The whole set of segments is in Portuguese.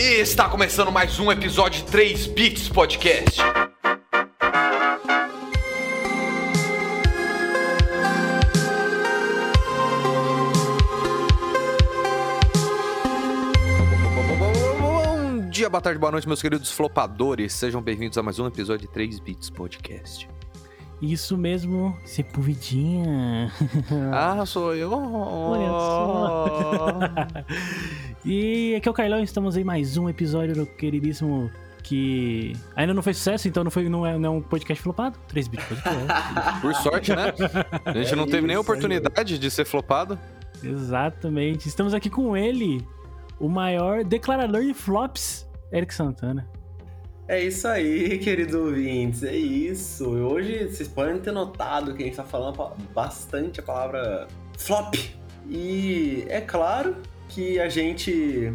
E está começando mais um episódio de 3 Bits Podcast. Bom dia, boa tarde, boa noite, meus queridos flopadores. Sejam bem-vindos a mais um episódio de 3 Bits Podcast. Isso mesmo, Sepulvidinha. Ah, sou eu. Olha só. e aqui é o Carlão, estamos em mais um episódio do queridíssimo que ainda não fez sucesso, então não, foi, não, é, não é um podcast flopado. 3 bits podcast. Por sorte, né? A gente não teve nem isso, oportunidade de ser flopado. Exatamente. Estamos aqui com ele, o maior declarador de flops, Eric Santana. É isso aí, queridos ouvintes, é isso. Hoje vocês podem ter notado que a gente tá falando bastante a palavra flop. E é claro que a gente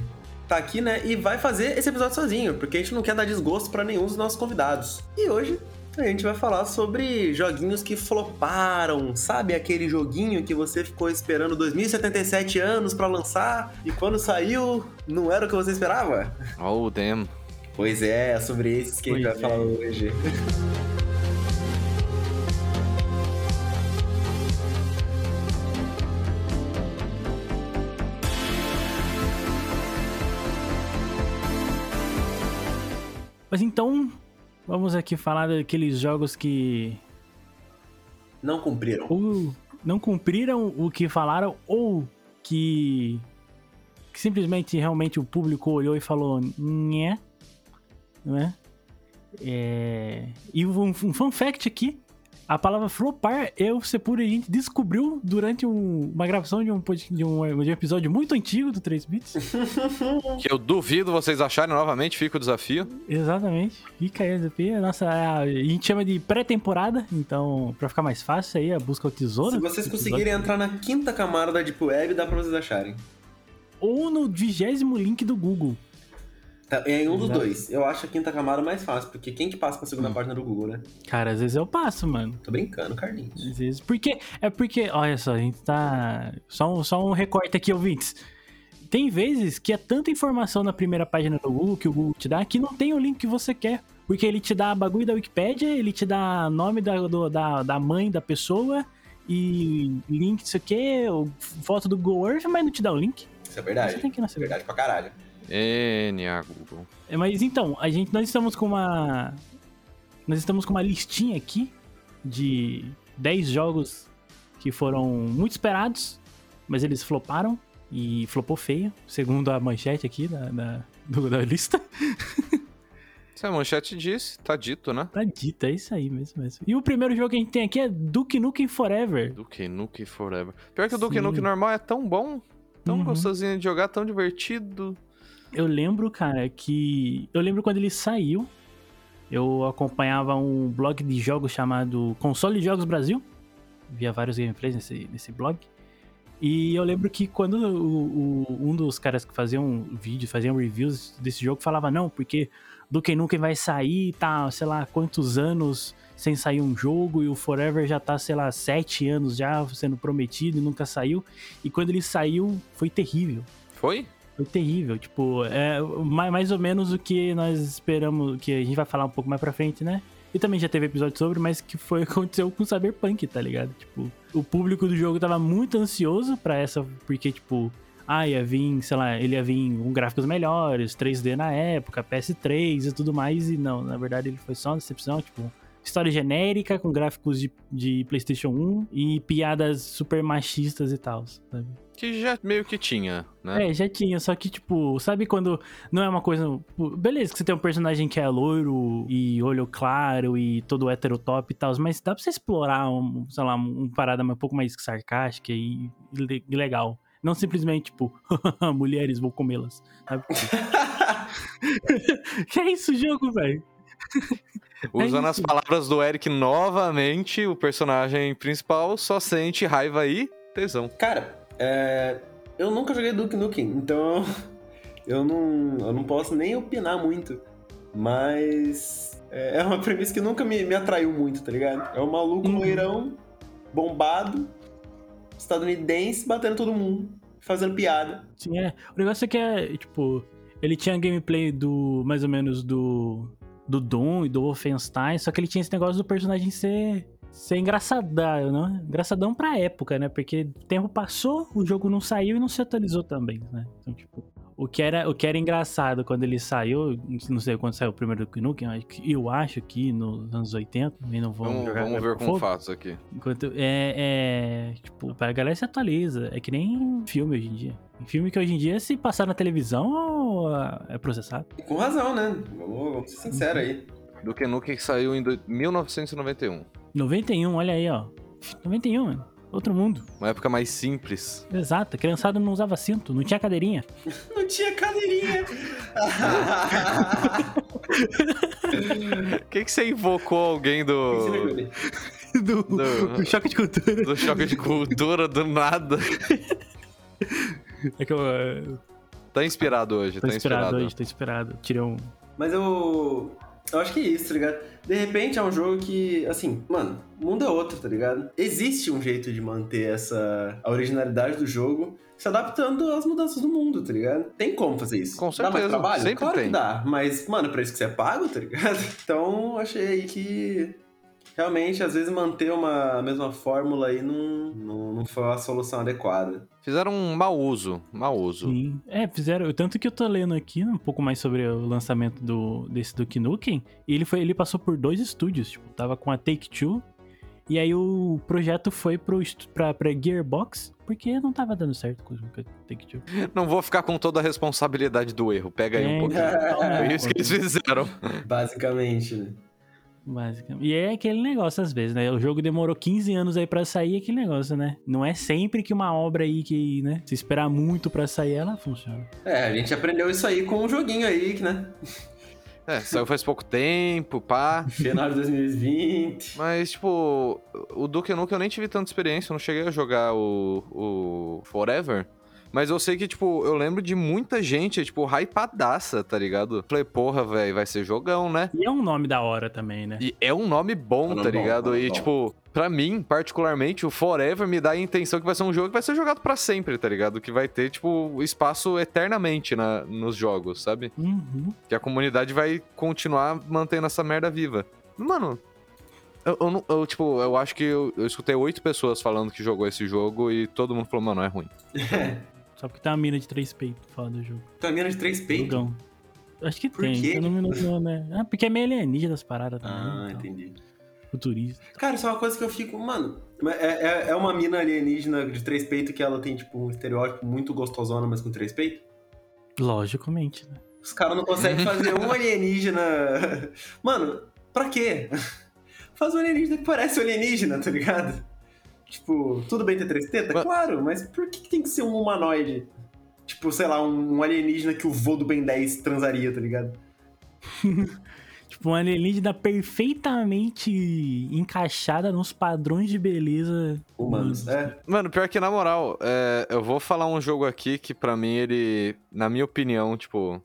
tá aqui, né, e vai fazer esse episódio sozinho, porque a gente não quer dar desgosto pra nenhum dos nossos convidados. E hoje a gente vai falar sobre joguinhos que floparam, sabe aquele joguinho que você ficou esperando 2077 anos pra lançar e quando saiu não era o que você esperava? Oh, damn. Pois é, é sobre esses que a gente vai Pois falar é. hoje. Mas então, vamos aqui falar daqueles jogos que Não cumpriram. ou não cumpriram o que falaram ou que, que simplesmente realmente o público olhou e falou nhé, não é? É, E um, um fun fact aqui, a palavra flopar eu, Sepura e a gente descobriu durante um- uma gravação de um, de, um, de um episódio muito antigo do 3 Bits. Que eu duvido vocês acharem novamente, fica o desafio. Exatamente. Fica aí, ZP. Nossa, a gente chama de pré-temporada, então, pra ficar mais fácil aí, a busca ao tesouro. Se vocês conseguirem entrar na quinta camada da Deep Web, dá pra vocês acharem. Ou no vigésimo link do Google. Tá, é um dos Exato. dois. Eu acho a quinta camada mais fácil, porque quem que passa pra segunda Hum. página do Google, né? Cara, às vezes eu passo, mano. Tô brincando, Carlinhos. Às vezes. Porque. É porque. Olha só, a gente tá. Só um, só um recorte aqui, ouvintes. Tem vezes que é tanta informação na primeira página do Google que o Google te dá que não tem o link que você quer. Porque ele te dá bagulho da Wikipédia, ele te dá nome da, do- da, da mãe da pessoa e link, não sei o quê, foto do Google Earth, mas não te dá o link. Isso é verdade. Você tem que ir na Isso é verdade pra caralho. NA Google. É, Mas então, a gente, nós estamos com uma. Nós estamos com uma listinha aqui de 10 jogos que foram muito esperados, mas eles floparam e flopou feio, segundo a manchete aqui da, da, do- da lista. Se a manchete disse, tá dito, né? Tá dito, é isso aí mesmo, mesmo. E o primeiro jogo que a gente tem aqui é Duke Nukem Forever. Duke Nukem Forever. Pior que o Duke. Nukem normal é tão bom, tão Uhum. gostosinho de jogar, tão divertido. Eu lembro, cara, que. Eu lembro quando ele saiu. Eu acompanhava um blog de jogos chamado Console de Jogos Brasil. Via vários gameplays nesse, nesse blog. E eu lembro que quando o- o- um dos caras que faziam vídeos, faziam reviews desse jogo, falava: Não, porque Duke Nukem vai sair, tá, sei lá, quantos anos sem sair um jogo, e o Forever já tá, sei lá, sete anos já sendo prometido e nunca saiu. E quando ele saiu, foi terrível. Foi? Foi terrível, tipo, é ma- mais ou menos o que nós esperamos, que a gente vai falar um pouco mais pra frente, né? E também já teve episódio sobre, mas que foi o que aconteceu com Cyberpunk, tá ligado? Tipo, o público do jogo tava muito ansioso pra essa, porque, tipo, ah, ia vir, sei lá, ele ia vir com gráficos melhores, 3D na época, PS3 e tudo mais, e não, na verdade ele foi só uma decepção, tipo, história genérica com gráficos de, de PlayStation 1 e piadas super machistas e tal, sabe? Que já meio que tinha, né? É, já tinha, só que, tipo, sabe quando não é uma coisa. Beleza, que você tem um personagem que é loiro e olho claro e todo hétero top e tal, mas dá pra você explorar, um, sei lá, um parada um pouco mais sarcástica e, e legal. Não simplesmente, tipo, mulheres, vou comê-las. Sabe? que é isso, jogo, velho? Usando é as palavras do Eric novamente, o personagem principal só sente raiva e tesão. Cara, é, eu nunca joguei Duke Nukem, então eu não, eu não posso nem opinar muito. Mas é é uma premissa que nunca me, me atraiu muito, tá ligado? É um maluco Uhum. loirão, bombado, estadunidense, batendo todo mundo, fazendo piada. Sim, é. O negócio é que é, tipo, Ele tinha gameplay do. mais ou menos do. Do Doom e do Wolfenstein, só que ele tinha esse negócio do personagem ser. ser engraçadão, né? Engraçadão pra época, né? Porque o tempo passou, o jogo não saiu e não se atualizou também, né? Então, tipo. O que, era, o que era engraçado quando ele saiu, não sei quando saiu o primeiro Duke Nukem, eu acho que nos anos 80, também não vou Vamos, vamos ver com fogo. fatos aqui. Enquanto é, é. Tipo, pra galera se atualiza. É que nem filme hoje em dia. Filme que hoje em dia, se passar na televisão, é processado. Com razão, né? Vamos, vamos ser sinceros aí. Do Nukem que saiu em do- 1991. 91, olha aí, ó. 91, mano. Outro mundo. Uma época mais simples. Exato. A criançada não usava cinto, não tinha cadeirinha. Não tinha cadeirinha. O que, que você invocou alguém do, do, Do- do choque de cultura. do choque de cultura do nada? É que eu eh, Tá inspirado hoje, tô tá inspirado inspirado. hoje, tô inspirado. Tirei um. Mas eu. Eu acho que é isso, tá ligado? De repente é um jogo que, assim, mano, o mundo é outro, tá ligado? Existe um jeito de manter essa. a originalidade do jogo se adaptando às mudanças do mundo, tá ligado? Tem como fazer isso. Com Dá mais certeza, trabalho? sempre claro tem. que dá. Mas, mano, pra isso que você é pago, tá ligado? Então, achei aí que. Realmente, às vezes, manter uma a mesma fórmula aí não, não, não foi a solução adequada. Fizeram um mau uso, mau uso. Sim. É, fizeram. Tanto que eu tô lendo aqui um pouco mais sobre o lançamento do, desse Duke Nukem. E ele, foi, ele passou por dois estúdios. Tipo, tava com a Take Two. E aí o projeto foi pro, pra, pra Gearbox. Porque não tava dando certo com a Take Two. Não vou ficar com toda a responsabilidade do erro. Pega aí É, um pouquinho. então, É isso que eles fizeram. Basicamente, né? Basicamente. E é aquele negócio às vezes, né? O jogo demorou 15 anos aí pra sair, é aquele negócio, né? Não é sempre que uma obra aí que, né? Se esperar muito pra sair, ela funciona. É, a gente aprendeu isso aí com um joguinho aí, que, né? É, saiu faz pouco tempo, pá. Final de 2020. Mas, tipo, o Duke Nukem eu nem tive tanta experiência, eu não cheguei a jogar o, o Forever. Mas eu sei que, tipo, eu lembro de muita gente, tipo, hypadaça, tá ligado? Falei, porra, velho, vai ser jogão, né? E é um nome da hora também, né? E é um nome bom, É um tá bom, ligado? é e, bom. tipo, pra mim, particularmente, o Forever me dá a intenção que vai ser um jogo que vai ser jogado pra sempre, tá ligado? Que vai ter, tipo, espaço eternamente na, nos jogos, sabe? Uhum. Que a comunidade vai continuar mantendo essa merda viva. Mano, eu, eu, não- eu, tipo, eu acho que eu, eu escutei oito pessoas falando que jogou esse jogo e todo mundo falou, mano, é ruim. Só porque tem uma mina de três peitos fora do jogo. Tem uma mina de três peitos? Jogão. Acho que Por tem. quê? Eu não me não, né? Ah, porque é meio alienígena as paradas também. Ah, então. entendi. Futurista. Cara, isso é uma coisa que eu fico. Mano, é, é, é uma mina alienígena de três peitos que ela tem, tipo, um estereótipo muito gostosona, mas com três peitos? Logicamente, né? Os caras não conseguem fazer um alienígena. Mano, pra quê? Faz um alienígena que parece um alienígena, tá ligado? Tipo, tudo bem ter três tetas? Mas- Claro, mas por que, que tem que ser um humanoide? Tipo, sei lá, um, um alienígena que o vô do Ben 10 transaria, tá ligado? Tipo, uma alienígena perfeitamente encaixada nos padrões de beleza Humanos. humanos. É. Mano, pior que na moral, é, eu vou falar um jogo aqui que pra mim ele, na minha opinião, tipo,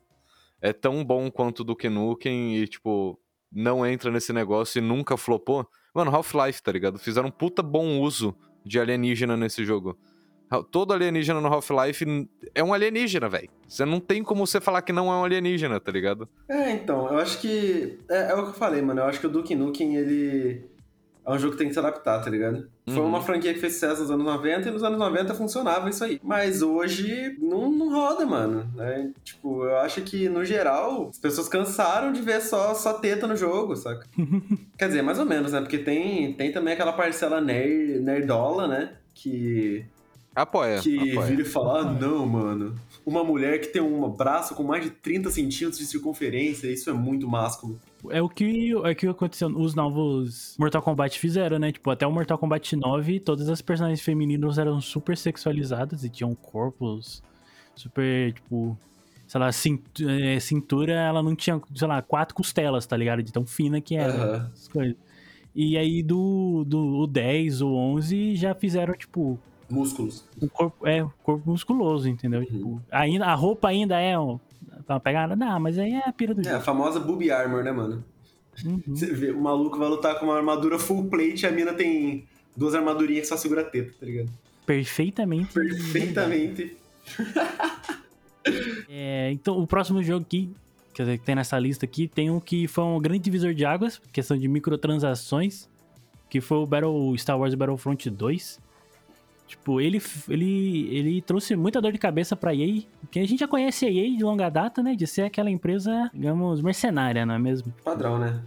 é tão bom quanto o Duke Nukem e, tipo, não entra nesse negócio e nunca flopou. Mano, Half-Life, tá ligado? Fizeram um puta bom uso de alienígena nesse jogo. Todo alienígena no Half-Life é um alienígena, velho. Você não tem como você falar que não é um alienígena, tá ligado? É, então, eu acho que. É, é o que eu falei, mano. Eu acho que o Duke Nukem, ele. É um jogo que tem que se adaptar, tá ligado? Foi Uhum. uma franquia que fez sucesso nos anos 90 e nos anos 90 funcionava isso aí. Mas hoje não, não roda, mano. Né? Tipo, eu acho que, no geral, as pessoas cansaram de ver só, só teta no jogo, saca? Quer dizer, mais ou menos, né? Porque tem, tem também aquela parcela ner, nerdola, né? Que Apoia. que apoia. vira e fala: ah, não, mano. Uma mulher que tem um braço com mais de 30 centímetros de circunferência, isso é muito másculo. É o que, é o que aconteceu. Os novos Mortal Kombat fizeram, né? Tipo, até o Mortal Kombat 9, todas as personagens femininas eram super sexualizadas e tinham corpos super, tipo. Sei lá, é, cintura, ela não tinha, sei lá, quatro costelas, tá ligado? De tão fina que era. Aham. as coisas. E aí do, do o 10, o 11 já fizeram, tipo, Músculos. um corpo, é, corpo musculoso, entendeu? Uhum. Tipo, ainda, a roupa ainda é um, tá uma pegada? Não, mas aí é a pira do É, a jogo. famosa booby armor, né, mano? Uhum. Você vê, o maluco vai lutar com uma armadura full plate e a mina tem duas armadurinhas que só segura a teta, tá ligado? Perfeitamente. Perfeitamente. É, então, o próximo jogo aqui, quer dizer, que tem nessa lista aqui, tem um que foi um grande divisor de águas, questão de microtransações, que foi o Battle, Star Wars Battlefront 2. Tipo, ele, ele, ele trouxe muita dor de cabeça pra EA, porque a gente já conhece a EA de longa data, né? De ser aquela empresa, digamos, mercenária, não é mesmo? Padrão, né?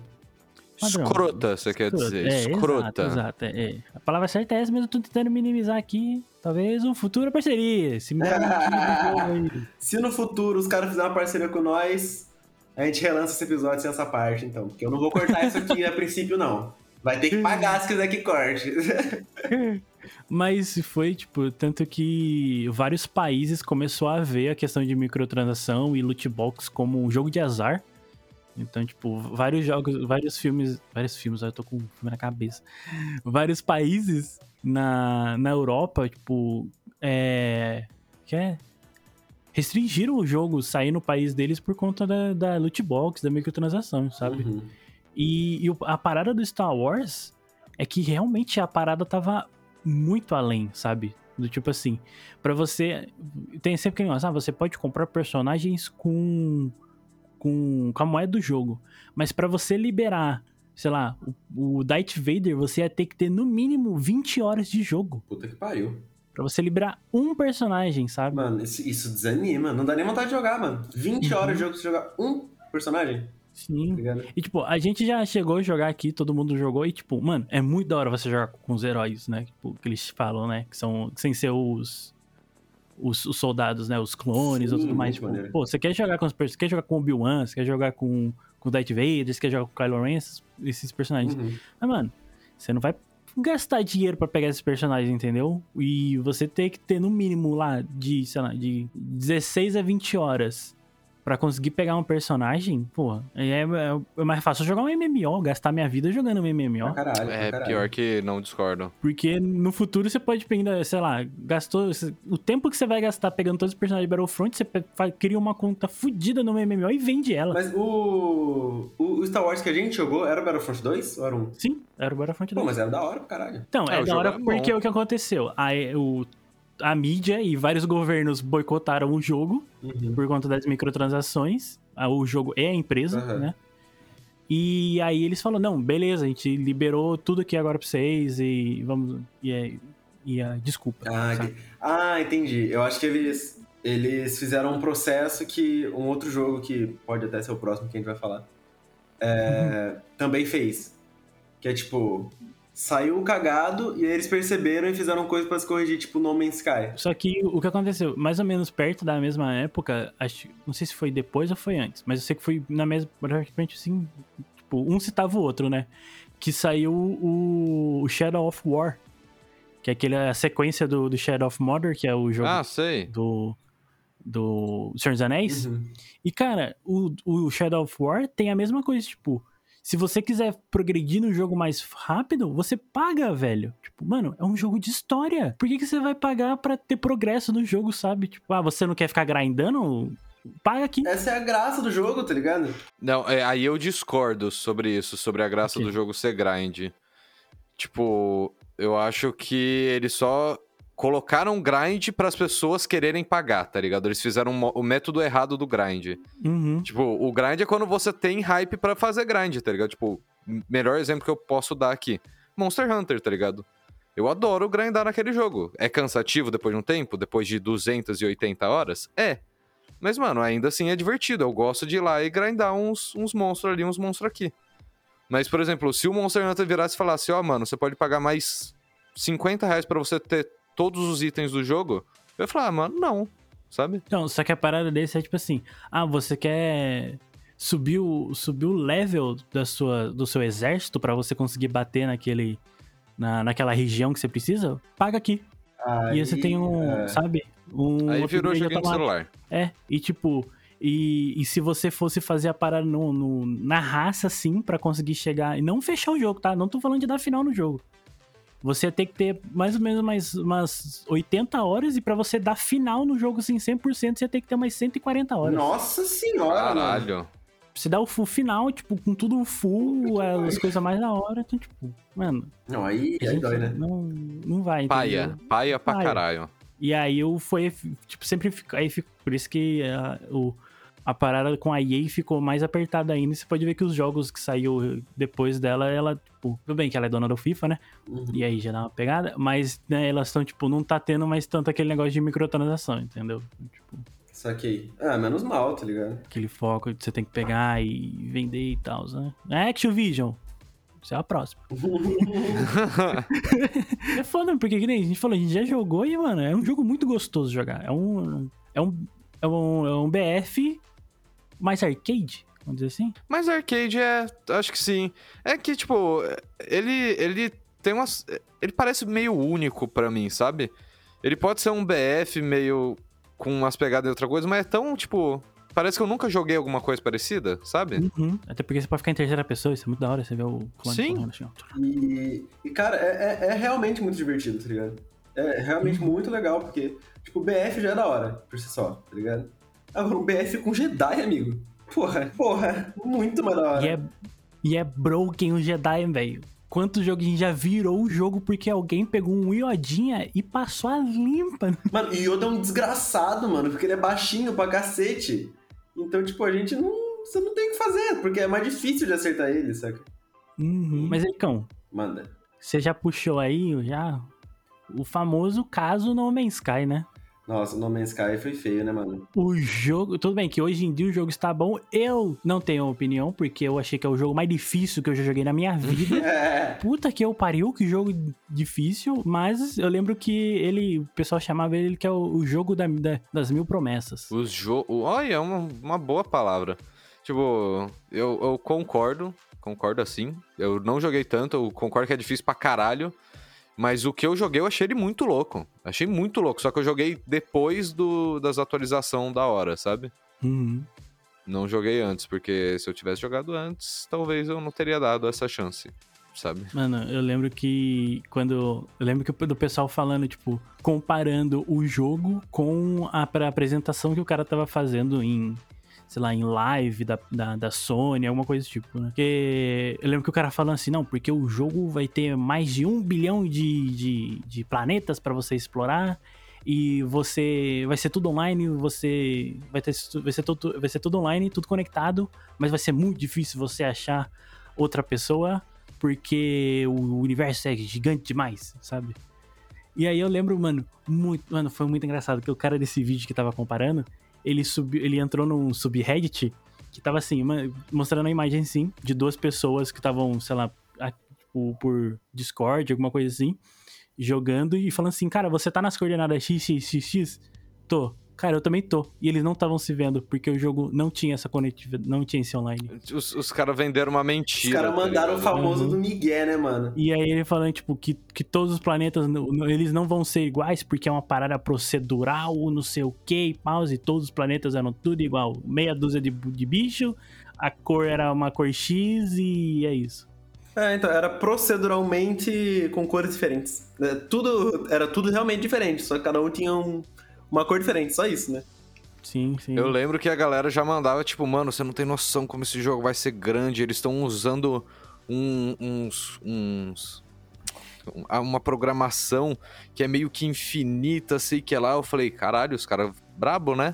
Padrão. Escrota, você quer dizer. É, Escrota. Exato, exato, é, é. A palavra certa é essa, mas eu tô tentando minimizar aqui. Talvez um futuro parceria. Se. Se no futuro os caras fizerem uma parceria com nós, a gente relança esse episódio sem essa parte, então. Porque eu não vou cortar isso aqui a princípio, não. Vai ter que pagar se quiser que corte. Mas foi, tipo, tanto que vários países começou a ver a questão de microtransação e loot box como um jogo de azar. Então, tipo, vários jogos, vários filmes, vários filmes, eu tô com um filme na cabeça. Vários países na, na Europa, tipo, é. Que é? Restringiram o jogo sair no país deles por conta da, da loot box, da microtransação, sabe? Uhum. E, e a parada do Star Wars é que realmente a parada tava muito além, sabe? Do tipo assim, pra você. Tem sempre aquele negócio, ah, você pode comprar personagens com. com, com a moeda do jogo. Mas pra você liberar, sei lá, o, o Darth Vader, você ia ter que ter no mínimo 20 horas de jogo. Puta que pariu. Pra você liberar um personagem, sabe? Mano, isso, isso desanima. Não dá nem vontade de jogar, mano. 20 Uhum. horas de jogo pra você jogar um personagem, Sim. ligado? E, tipo, a gente já chegou a jogar aqui, todo mundo jogou, e, tipo, mano, é muito da hora você jogar com os heróis, né? Tipo, que eles falam, né? Que são, sem ser os, os, os soldados, né? Os clones ou Sim, tudo mais. Tipo, maneiro. pô, você quer jogar com os personagens, quer jogar com o Obi-Wan, você quer jogar com, com o Darth Vader, você quer jogar com o Kylo Ren, esses, esses personagens. Uhum. Mas, mano, você não vai gastar dinheiro pra pegar esses personagens, entendeu? E você tem que ter no mínimo lá de, sei lá, de 16 a 20 horas pra conseguir pegar um personagem, pô, é, é- é mais fácil jogar um MMO, gastar minha vida jogando um MMO. caralho, É caralho. pior que não discordo. Porque no futuro você pode pegar, sei lá, gastou. O tempo que você vai gastar pegando todos os personagens de Battlefront, você cria uma conta fodida no MMO e vende ela. Mas o, o o Star Wars que a gente jogou era o Battlefront 2 ou era um? Sim, era o Battlefront 2. Pô, mas era da hora caralho. Então, É, é, o da hora era bom. porque o que aconteceu? A, o, a mídia e vários governos boicotaram o jogo Uhum. por conta das microtransações. Ah, O jogo é a empresa, Aham. né? E aí eles falaram, não, beleza, a gente liberou tudo aqui agora pra vocês e vamos... E, é, e a desculpa. Ah, sabe? ah, entendi. Eu acho que eles, eles fizeram um processo que um outro jogo que pode até ser o próximo que a gente vai falar é, também fez. Que é tipo, saiu cagado e aí eles perceberam e fizeram coisa pra se corrigir, tipo No Man's Sky. Só que o que aconteceu, mais ou menos perto da mesma época, acho, não sei se foi depois ou foi antes, mas eu sei que foi na mesma, praticamente assim, tipo, um citava o outro, né? Que saiu o, o Shadow of War, que é aquela sequência do, do Shadow of Mordor, que é o jogo Ah, sei. do do Senhor dos Anéis. Uhum. E cara, o, o Shadow of War tem a mesma coisa, tipo, se você quiser progredir no jogo mais rápido, você paga, velho. Tipo, mano, é um jogo de história. Por que, que você vai pagar pra ter progresso no jogo, sabe? Tipo, ah, você não quer ficar grindando? Paga aqui. Essa é a graça do jogo, tá ligado? Não, é, aí eu discordo sobre isso, sobre a graça Ok. do jogo ser grind. Tipo, eu acho que eles só colocaram grind para as pessoas quererem pagar, tá ligado? Eles fizeram o método errado do grind. Uhum. Tipo, o grind é quando você tem hype pra fazer grind, tá ligado? Tipo, melhor exemplo que eu posso dar aqui. Monster Hunter, tá ligado? Eu adoro grindar naquele jogo. É cansativo depois de um tempo? Depois de 280 horas? É. Mas, mano, ainda assim é divertido. Eu gosto de ir lá e grindar uns, uns monstros ali, uns monstros aqui. Mas, por exemplo, se o Monster Hunter virasse e falasse, ó, mano, você pode pagar mais 50 reais pra você ter todos os itens do jogo, eu ia falar, ah, mano, não. Sabe? Então, só que a parada desse é tipo assim: ah, você quer subir o, subir o level da sua, do seu exército pra você conseguir bater naquele. Na, naquela região que você precisa? Paga aqui. e aí você tem um, é, sabe? Um Aí virou joguinho de automático. celular. É, e tipo, e, e se você fosse fazer a parada no, no- na raça, assim, pra conseguir chegar. E não fechar o jogo, tá? Não tô falando de dar final no jogo. Você ia ter que ter mais ou menos mais, umas 80 horas, e pra você dar final no jogo, assim, 100%, você ia ter que ter umas 140 horas. Nossa senhora, mano. Caralho. Você dá o full final, tipo, com tudo full, é, as coisas mais da hora, então, tipo, mano. Não, aí, aí dói, né? Não, não vai. Paia. entendeu? Paia pra Paia. caralho. E aí eu foi, tipo, sempre fico, aí fico, por isso que a, o, a parada com a EA ficou mais apertada ainda. Você pode ver que os jogos que saiu depois dela, ela, tipo, tudo bem que ela é dona do FIFA, né? Uhum. E aí já dá uma pegada, mas né, elas estão, tipo, não tá tendo mais tanto aquele negócio de microtransação, entendeu? Tipo, Saquei. Ah, menos mal, tá ligado? aquele foco de você tem que pegar e vender e tal, né? Action Vision. Isso é a próxima. é foda, porque que nem a gente falou, a gente já jogou e, mano, é um jogo muito gostoso de jogar. É um. É um. É um, é um BF mais arcade, vamos dizer assim. Mas arcade é. Acho que sim. É que, tipo, ele. Ele tem umas. Ele parece meio único pra mim, sabe? Ele pode ser um BF meio. com umas pegadas e outra coisa, mas é tão, tipo. Parece que eu nunca joguei alguma coisa parecida, sabe? Uhum. Até porque você pode ficar em terceira pessoa, isso é muito da hora, você vê o clone Sim. assim. E, e, cara, é, é- é realmente muito divertido, tá ligado? É realmente muito legal, porque, tipo, o BF já é da hora, por si só, tá ligado? Agora, o BF com Jedi, amigo. Porra, porra, muito hora. E é, e é broken o Jedi, velho. Quantos jogos a gente já virou o jogo porque alguém pegou um Iodinha e passou a limpa. Mano, e Yoda é um desgraçado, mano, porque ele é baixinho pra cacete. Então, tipo, a gente não. Você não tem o que fazer, porque é mais difícil de acertar ele, saca? Uhum. Mas, Ericão, Manda. você já puxou aí já o famoso caso No Man's Sky, né? Nossa, No Man's Sky foi feio, né, mano? O jogo. Tudo bem que hoje em dia o jogo está bom. Eu não tenho opinião, porque eu achei que é o jogo mais difícil que eu já joguei na minha vida. É. Puta que eu pariu, que jogo difícil. Mas eu lembro que ele. O pessoal chamava ele que é o, o jogo da- da- das mil promessas. Os jogos. Olha, é uma, uma boa palavra. Tipo, eu, eu concordo, concordo assim. Eu não joguei tanto, eu concordo que é difícil pra caralho. Mas o que eu joguei, eu achei ele muito louco. Achei muito louco. Só que eu joguei depois do, das atualizações da hora, sabe? Uhum. Não joguei antes, porque se eu tivesse jogado antes, talvez eu não teria dado essa chance, sabe? Mano, eu lembro que quando. Eu lembro que do pessoal falando, tipo, comparando o jogo com a apresentação que o cara tava fazendo em. Sei lá, em live da, da, da Sony, alguma coisa do tipo, né? Porque eu lembro que o cara falando assim, não, porque o jogo vai ter mais de um bilhão de, de, de planetas pra você explorar e você vai ser tudo online, você vai ter vai ser tudo, vai ser tudo online, tudo conectado, mas vai ser muito difícil você achar outra pessoa porque o universo é gigante demais, sabe? E aí eu lembro, mano, muito, mano, foi muito engraçado que o cara desse vídeo que tava comparando, ele subiu, ele entrou num subreddit que tava assim, uma- mostrando a imagem assim de duas pessoas que estavam, sei lá, a- tipo, por Discord, alguma coisa assim, jogando e falando assim, cara, você tá nas coordenadas XXXX? Tô. Cara, eu também tô. E eles não estavam se vendo, porque o jogo não tinha essa conectividade, não tinha esse online. Os, os caras venderam uma Os mentira. caras tá mandaram o ligado? famoso Uhum. do Miguel, né, mano? E aí ele falando, tipo, que, que todos os planetas, eles não vão ser iguais, porque é uma parada procedural, não sei o que, e pause, e todos os planetas eram tudo igual. Meia dúzia de, de bicho, a cor era uma cor X e é isso. É, então, era proceduralmente com cores diferentes. É, tudo, era tudo realmente diferente, só que cada um tinha um- uma cor diferente, só isso, né? Sim, sim. Eu lembro que a galera já mandava, tipo, mano, você não tem noção como esse jogo vai ser grande. Eles estão usando um- uns. uns um- uma programação que é meio que infinita, sei que é lá. Eu falei, caralho, os caras brabo, né?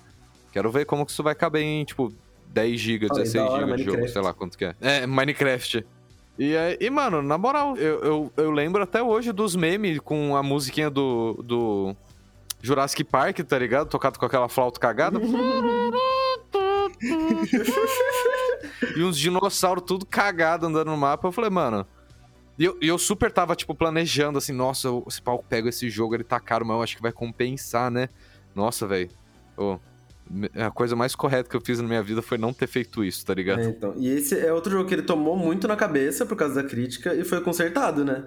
Quero ver como que isso vai caber em, tipo, 10 GB, Olha, 16 da hora, GB de jogo, sei lá quanto que é. É, Minecraft. E, aí- e mano, na moral, eu, eu, eu lembro até hoje dos memes com a musiquinha do, do Jurassic Park, tá ligado? Tocado com aquela flauta cagada. e uns dinossauros tudo cagado andando no mapa. Eu falei, mano. E eu, eu super tava, tipo, planejando assim, nossa, eu- se pau eu pego esse jogo, ele tá caro, mas eu acho que vai compensar, né? Nossa, velho. A coisa mais correta que eu fiz na minha vida foi não ter feito isso, tá ligado? É, então. E esse é outro jogo que ele tomou muito na cabeça por causa da crítica e foi consertado, né?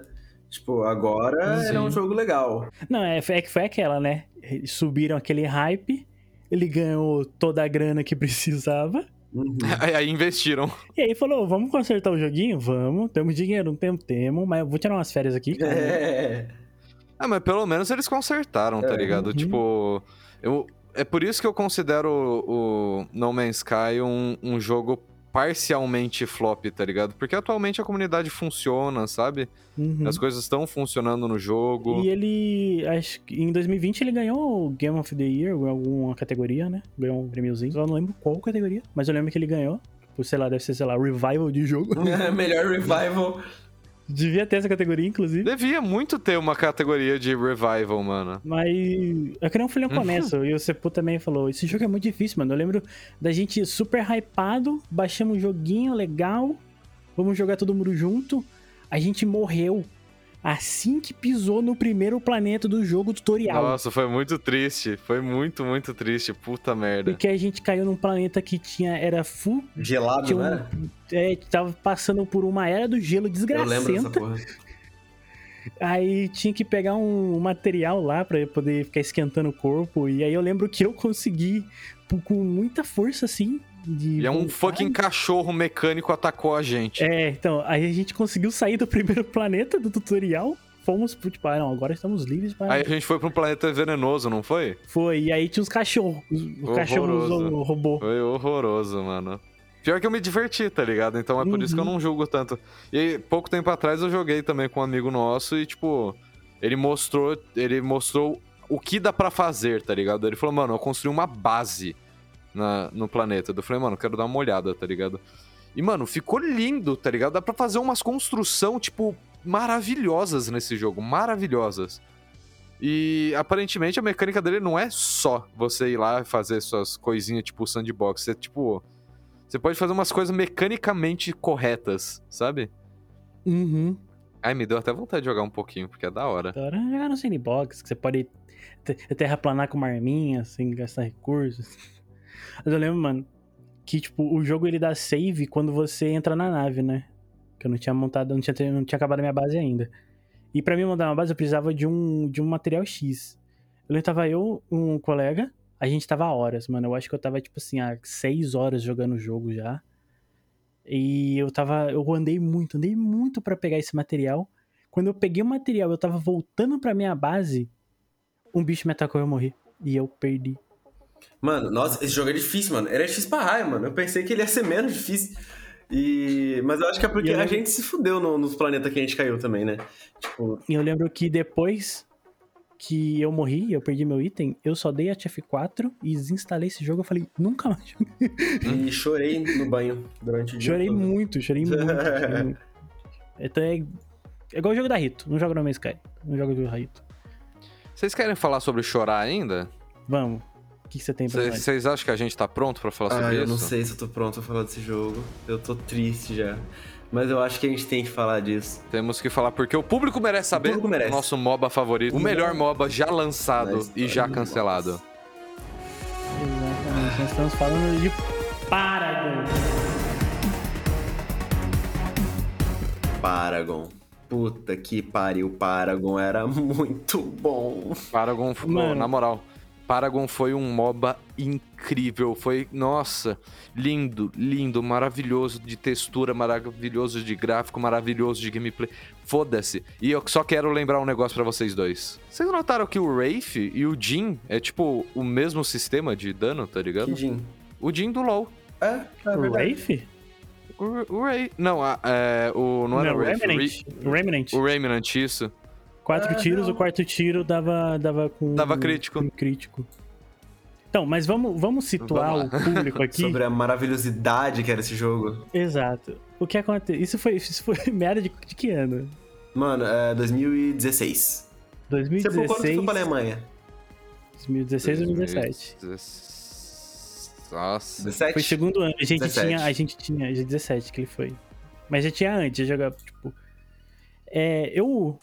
Tipo, agora Sim. ele é um jogo legal. Não, é, é que foi aquela, né? Eles Subiram aquele hype, ele ganhou toda a grana que precisava. Uhum. Aí, investiram. E aí falou, vamos consertar o joguinho? Vamos. Temos dinheiro, não temos, temos, mas eu vou tirar umas férias aqui. É. Ah, mas pelo menos eles consertaram, tá É, ligado? uhum. Tipo, eu, é por isso que eu considero o, o No Man's Sky um, um jogo parcialmente flop, tá ligado? Porque atualmente a comunidade funciona, sabe? Uhum. As coisas estão funcionando no jogo. E ele, acho que em 2020 ele ganhou o Game of the Year, ou alguma categoria, né? Ganhou um prêmiozinho. Só não lembro qual categoria, mas eu lembro que ele ganhou. Por, sei lá, deve ser, sei lá, Revival de jogo. Melhor revival. Devia ter essa categoria, inclusive. Devia muito ter uma categoria de revival, mano. Mas eu queria um filhão Uhum. começo. E o Sepu também falou: esse jogo é muito difícil, mano. Eu lembro da gente super hypado, baixamos um joguinho legal, vamos jogar todo mundo junto. A gente morreu assim que pisou no primeiro planeta do jogo tutorial. Nossa, foi muito triste. Foi muito, muito triste. Puta merda. Porque a gente caiu num planeta que tinha era full, Gelado, tinha um, né? é, tava passando por uma era do gelo Eu lembro dessa desgracenta. porra. Aí tinha que pegar um material lá pra poder ficar esquentando o corpo. E aí eu lembro que eu consegui, com muita força, assim. De E é um fucking cachorro mecânico atacou a gente. É, então, aí a gente conseguiu sair do primeiro planeta do tutorial. Fomos pro tipo, ah, não, agora estamos livres para. Aí a gente foi um planeta venenoso, não foi? Foi, e aí tinha os cachorros. Os os cachorros Horroroso. o robô. Foi horroroso, mano. Pior que eu me diverti, tá ligado? Então é por isso que eu Uhum. não julgo tanto. E aí, pouco tempo atrás eu joguei também com um amigo nosso e, tipo, ele mostrou, ele mostrou o que dá pra fazer, tá ligado? Ele falou, mano, eu construí uma base na, no planeta. Eu falei, mano, quero dar uma olhada, tá ligado? E, mano, ficou lindo, tá ligado? Dá pra fazer umas construção, tipo, maravilhosas nesse jogo. Maravilhosas. E aparentemente a mecânica dele não é só você ir lá e fazer suas coisinhas tipo sandbox. Você, tipo. Você pode fazer umas coisas mecanicamente corretas, sabe? Uhum. Ai, me deu até vontade de jogar um pouquinho, porque é da hora. Agora jogar no sandbox, que você pode te- terraplanar com uma arminha, sem gastar recursos. Mas eu lembro, mano, que, tipo, o jogo ele dá save quando você entra na nave, né? Que eu não tinha montado, não tinha, não tinha acabado a minha base ainda. E pra mim montar uma base eu precisava de um, de um material X. Eu lembro tava eu, um colega, a gente tava horas, mano. Eu acho que eu tava, tipo assim, há seis horas jogando o jogo já. E eu tava. Eu andei muito, andei muito pra pegar esse material. Quando eu peguei o material, eu tava voltando pra minha base, um bicho me atacou e eu morri. E eu perdi. Mano, nossa, esse jogo é difícil, mano. Era difícil pra raio, mano. Eu pensei que ele ia ser menos difícil. E... Mas eu acho que é porque eu a lembro- gente se fudeu no- nos planetas que a gente caiu também, né? Tipo, E eu lembro que depois que eu morri, eu perdi meu item, eu só dei a F4 e desinstalei esse jogo. Eu falei, nunca mais. e chorei no banho durante o dia. Chorei todo. muito, chorei muito. chorei muito. Então é, é igual o jogo da Rito. Não joga no Man's Sky. Não jogo da Rito. Vocês querem falar sobre chorar ainda? Vamos. O que que você tem pra Vocês acham que a gente tá pronto pra falar Ah, sobre eu isso? não sei se eu tô pronto pra falar desse jogo. Eu tô triste já. Mas eu acho que a gente tem que falar disso. Temos que falar porque o público merece saber público merece. o nosso MOBA favorito. O Não. melhor MOBA já lançado e já do cancelado. Exatamente. Nós estamos falando de Paragon. Paragon. Puta que pariu, Paragon era muito bom. Paragon, Mano. na moral, Paragon foi um MOBA incrível. Foi, nossa, lindo, lindo, maravilhoso de textura, maravilhoso de gráfico, maravilhoso de gameplay. Foda-se. E eu só quero lembrar um negócio pra vocês dois. Vocês notaram que o Wraith e o Jin é tipo o mesmo sistema de dano, tá ligado? Que Jin. O Jin do LoL. É, é O. Wraith? O, o Wraith. Não, a- é, o, não era Não, o Wraith. Remnant. o Re- Remnant. O Remnant, isso. Quatro Ah, tiros, não. o quarto tiro dava, dava com. Dava crítico. com crítico. Então, mas vamos, vamos situar Vamos o público aqui. Sobre a maravilhosidade que era esse jogo. Exato. O que aconteceu? Isso foi, isso foi merda de, de que ano? Mano, é 2016. Você foi quando você 2016. foi pra Alemanha? 2016 ou 2017. 2017. Nossa. 17? Foi segundo ano. A gente 17. tinha. A gente tinha. 17 que ele foi. Mas já tinha antes, já jogava, tipo. É, eu,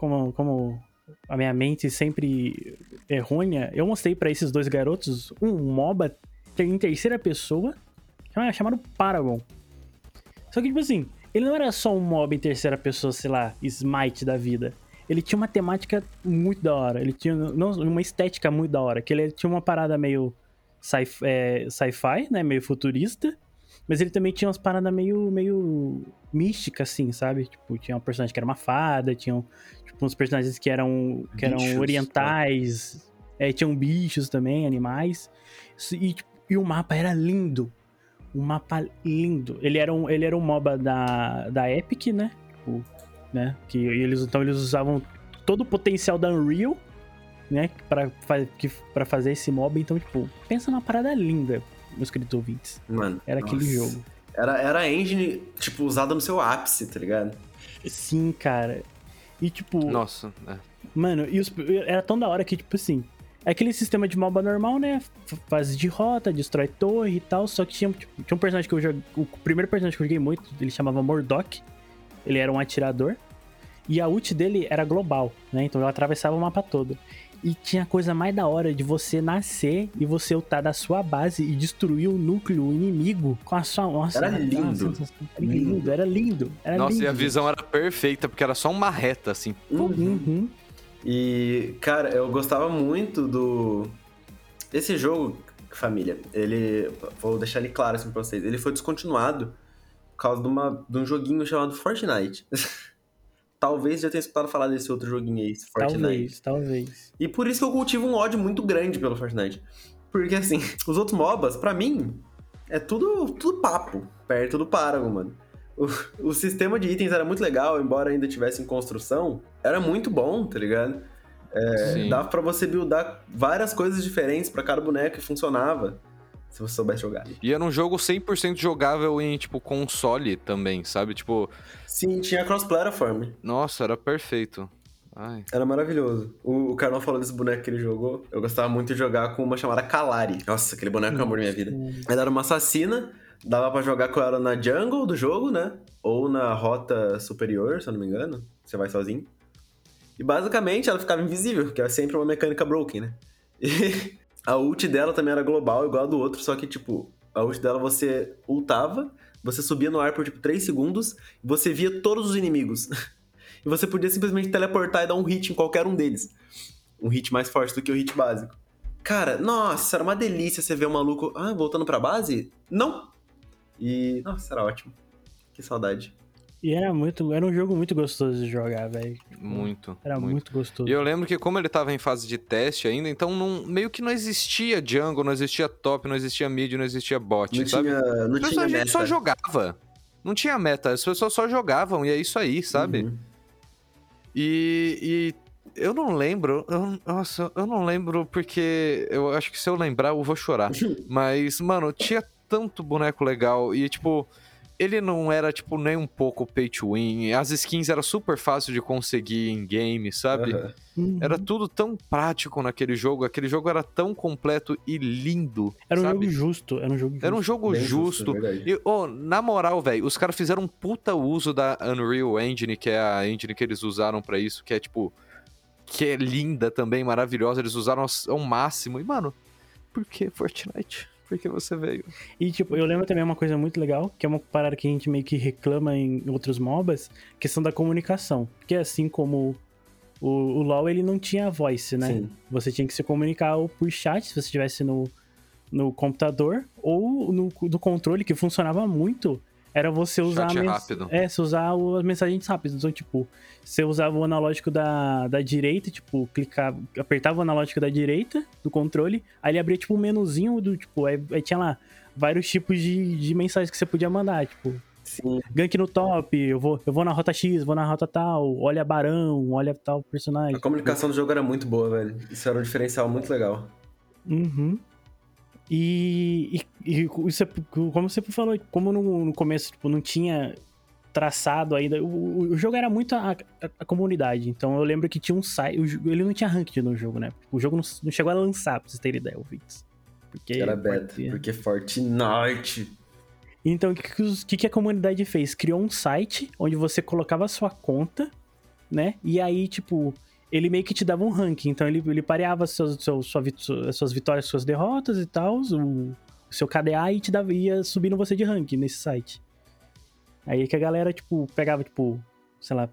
como, como a minha mente sempre errônea, eu mostrei pra esses dois garotos um MOBA em terceira pessoa chama- chamado Paragon. Só que, tipo assim, ele não era só um MOBA em terceira pessoa, sei lá, Smite da vida. Ele tinha uma temática muito da hora. Ele tinha não, uma estética muito da hora. Que ele tinha uma parada meio sci- é, sci-fi, né? Meio futurista. Mas ele também tinha umas paradas meio, meio místicas, assim, sabe? Tipo, tinha um personagem que era uma fada, tinha tipo, uns personagens que eram, que eram Bichos, orientais. É, tinham bichos também, animais. E, tipo, e o mapa era lindo. Um mapa lindo. Ele era um, ele era um MOBA da, da Epic, né? Tipo, né? Que eles, então eles usavam todo o potencial da Unreal, né? Pra, pra fazer esse MOBA. Então, tipo, pensa numa parada linda, meus queridos ouvintes. Mano. Era nossa. aquele jogo. Era, era a engine, tipo, usada no seu ápice, tá ligado? Sim, cara. E tipo. Nossa, é. Mano, e os, era tão da hora que, tipo assim. É aquele sistema de MOBA normal, né? Fase de rota, destrói torre e tal. Só que tinha, tipo, tinha um personagem que eu joguei. O primeiro personagem que eu joguei muito, ele chamava Mordok. Ele era um atirador. E a ult dele era global, né? Então ela atravessava o mapa todo. E tinha coisa mais da hora de você nascer e você ultar da sua base e destruir o núcleo inimigo com a sua. Nossa, era lindo. Era lindo, era lindo. Era Nossa, lindo. e a visão era perfeita, porque era só uma reta, assim. Uhum. uhum. E, cara, eu gostava muito do. Esse jogo, família, ele. Vou deixar ele claro assim pra vocês. Ele foi descontinuado por causa de, uma, de um joguinho chamado Fortnite. talvez já tenha escutado falar desse outro joguinho aí, Fortnite. Talvez, talvez. E por isso que eu cultivo um ódio muito grande pelo Fortnite. Porque, assim, os outros MOBAs, pra mim, é tudo, tudo papo, perto do Paragon, mano. O, o sistema de itens era muito legal, embora ainda tivesse em construção, era muito bom, tá ligado? É, dava pra você buildar várias coisas diferentes para cada boneco e funcionava se você soubesse jogar. E era um jogo 100% jogável em, tipo, console também, sabe? Tipo... Sim, tinha cross-platform. Nossa, era perfeito. Ai. Era maravilhoso. O, o Carlão falou desse boneco que ele jogou. Eu gostava muito de jogar com uma chamada Kalari. Nossa, aquele boneco é o amor da minha vida. Ela era uma assassina, dava para jogar com ela na jungle do jogo, né? Ou na rota superior, se eu não me engano. Você vai sozinho. E basicamente ela ficava invisível, que é sempre uma mecânica broken, né? E a ult dela também era global, igual a do outro, só que, tipo, a ult dela você ultava, você subia no ar por, tipo, 3 segundos, você via todos os inimigos. e você podia simplesmente teleportar e dar um hit em qualquer um deles. Um hit mais forte do que o hit básico. Cara, nossa, era uma delícia você ver o maluco. Ah, voltando pra base? Não! E. Nossa, era ótimo. Que saudade. E era muito. Era um jogo muito gostoso de jogar, velho. Muito. Era muito. muito. gostoso. E eu lembro que, como ele tava em fase de teste ainda, então não, meio que não existia jungle, não existia top, não existia mid, não existia bot, não sabe? Tinha, não tinha a gente meta. só jogava. Não tinha meta, as pessoas só jogavam, e é isso aí, sabe? Uhum. E, e eu não lembro, eu, nossa, eu não lembro porque eu acho que se eu lembrar eu vou chorar. Mas, mano, tinha tanto boneco legal e, tipo, ele não era, tipo, nem um pouco pay to win. As skins era super fácil de conseguir em game, sabe? Uhum. Era tudo tão prático naquele jogo. Aquele jogo era tão completo e lindo. Era um sabe? jogo justo. Era um jogo justo. Era um jogo Bem justo. verdade. e, oh, na moral, velho, os caras fizeram um puta uso da Unreal Engine, que é a engine que eles usaram pra isso, que é tipo. Que é linda também, maravilhosa. Eles usaram ao máximo. E, mano, por que Fortnite? Por que você veio? E, tipo, eu lembro também uma coisa muito legal, que é uma parada que a gente meio que reclama em outros MOBAs, questão da comunicação. Porque assim como o, o LoL, ele não tinha voice, né? Sim. Você tinha que se comunicar ou por chat, se você estivesse no, no computador, ou no do controle, que funcionava muito, era você usar Chat rápido. É, você usar as mensagens rápidas. Então, tipo, você usava o analógico da, da direita, tipo, clicava, apertava o analógico da direita do controle, aí ele abria, tipo, um menuzinho do, tipo, aí, aí tinha lá vários tipos de, de mensagens que você podia mandar, tipo, Sim. gank no top, eu vou, eu vou na rota X, vou na rota tal, olha barão, olha tal personagem. A comunicação do jogo era muito boa, velho. Isso era um diferencial muito legal. Uhum. E, e, e isso é- como você falou, como no, no começo tipo, não tinha traçado ainda, o, o jogo era muito a, a- a comunidade. Então eu lembro que tinha um site, ele não tinha ranked no jogo, né? O jogo não, não chegou a lançar, pra vocês terem ideia, ouvintes. Porque Era beta. porque- Fortnite. Então, o que, que que a comunidade fez? Criou um site onde você colocava a sua conta, né? E aí, tipo, ele meio que te dava um ranking. Então, ele, ele pareava seus, seu, sua, suas vitórias, suas derrotas e tal, o, seu KDA e te dava, ia subindo você de ranking nesse site. Aí que a galera, tipo, pegava, tipo, sei lá,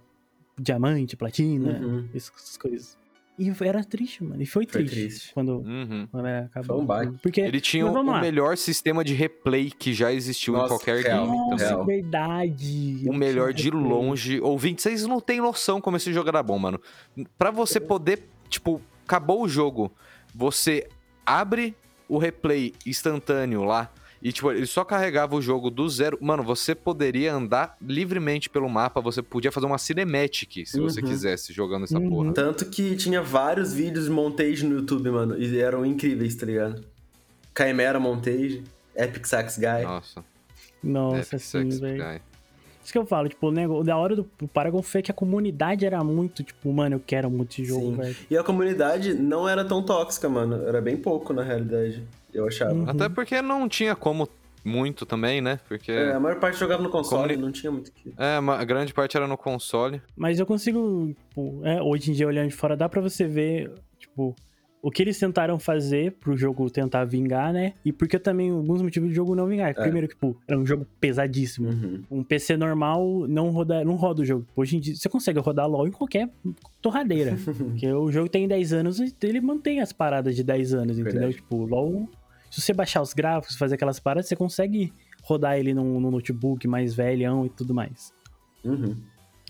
diamante, platina, Uhum. essas coisas. E era triste, mano. E foi, Foi triste, triste. quando, Uhum. quando acabou. Foi um baque. Porque, Ele tinha o, lá. melhor sistema de replay que já existiu em Nossa, qualquer real. game Nossa, também. Real. verdade. O melhor de replay. longe. Ouvinte, vocês não têm noção como esse jogo era bom, mano. Pra você poder, tipo, acabou o jogo, você abre o replay instantâneo lá E, tipo, ele só carregava o jogo do zero. Mano, você poderia andar livremente pelo mapa, você podia fazer uma cinematic, se você Uhum. quisesse, jogando essa Uhum. porra. Tanto que tinha vários vídeos de montage no YouTube, mano. E eram incríveis, tá ligado? Chimera Montage, Epic Sax Guy. Nossa, Nossa, Epic sim, velho. Guy. Isso que eu falo, tipo, o negócio, da hora do do Paragon foi que a comunidade era muito, tipo, mano, eu quero muito esse jogo, velho. E a comunidade não era tão tóxica, mano. Era bem pouco, na realidade. Eu achava. Uhum. Até porque não tinha como muito também, né? Porque. É, a maior parte jogava no console, Comuni- não tinha muito que. É, a grande parte era no console. Mas eu consigo, tipo, é, hoje em dia, olhando de fora, dá pra você ver, tipo, o que eles tentaram fazer pro jogo tentar vingar, né? E porque também alguns motivos do jogo não vingar. Primeiro, tipo, era um jogo pesadíssimo. Uhum. Um PC normal não roda, não roda o jogo. Hoje em dia, você consegue rodar LoL em qualquer torradeira. porque o jogo tem 10 anos e ele mantém as paradas de 10 anos, entendeu? Verdade. Tipo, LoL, se você baixar os gráficos, fazer aquelas paradas, você consegue rodar ele num, num notebook mais velhão e tudo mais. Uhum.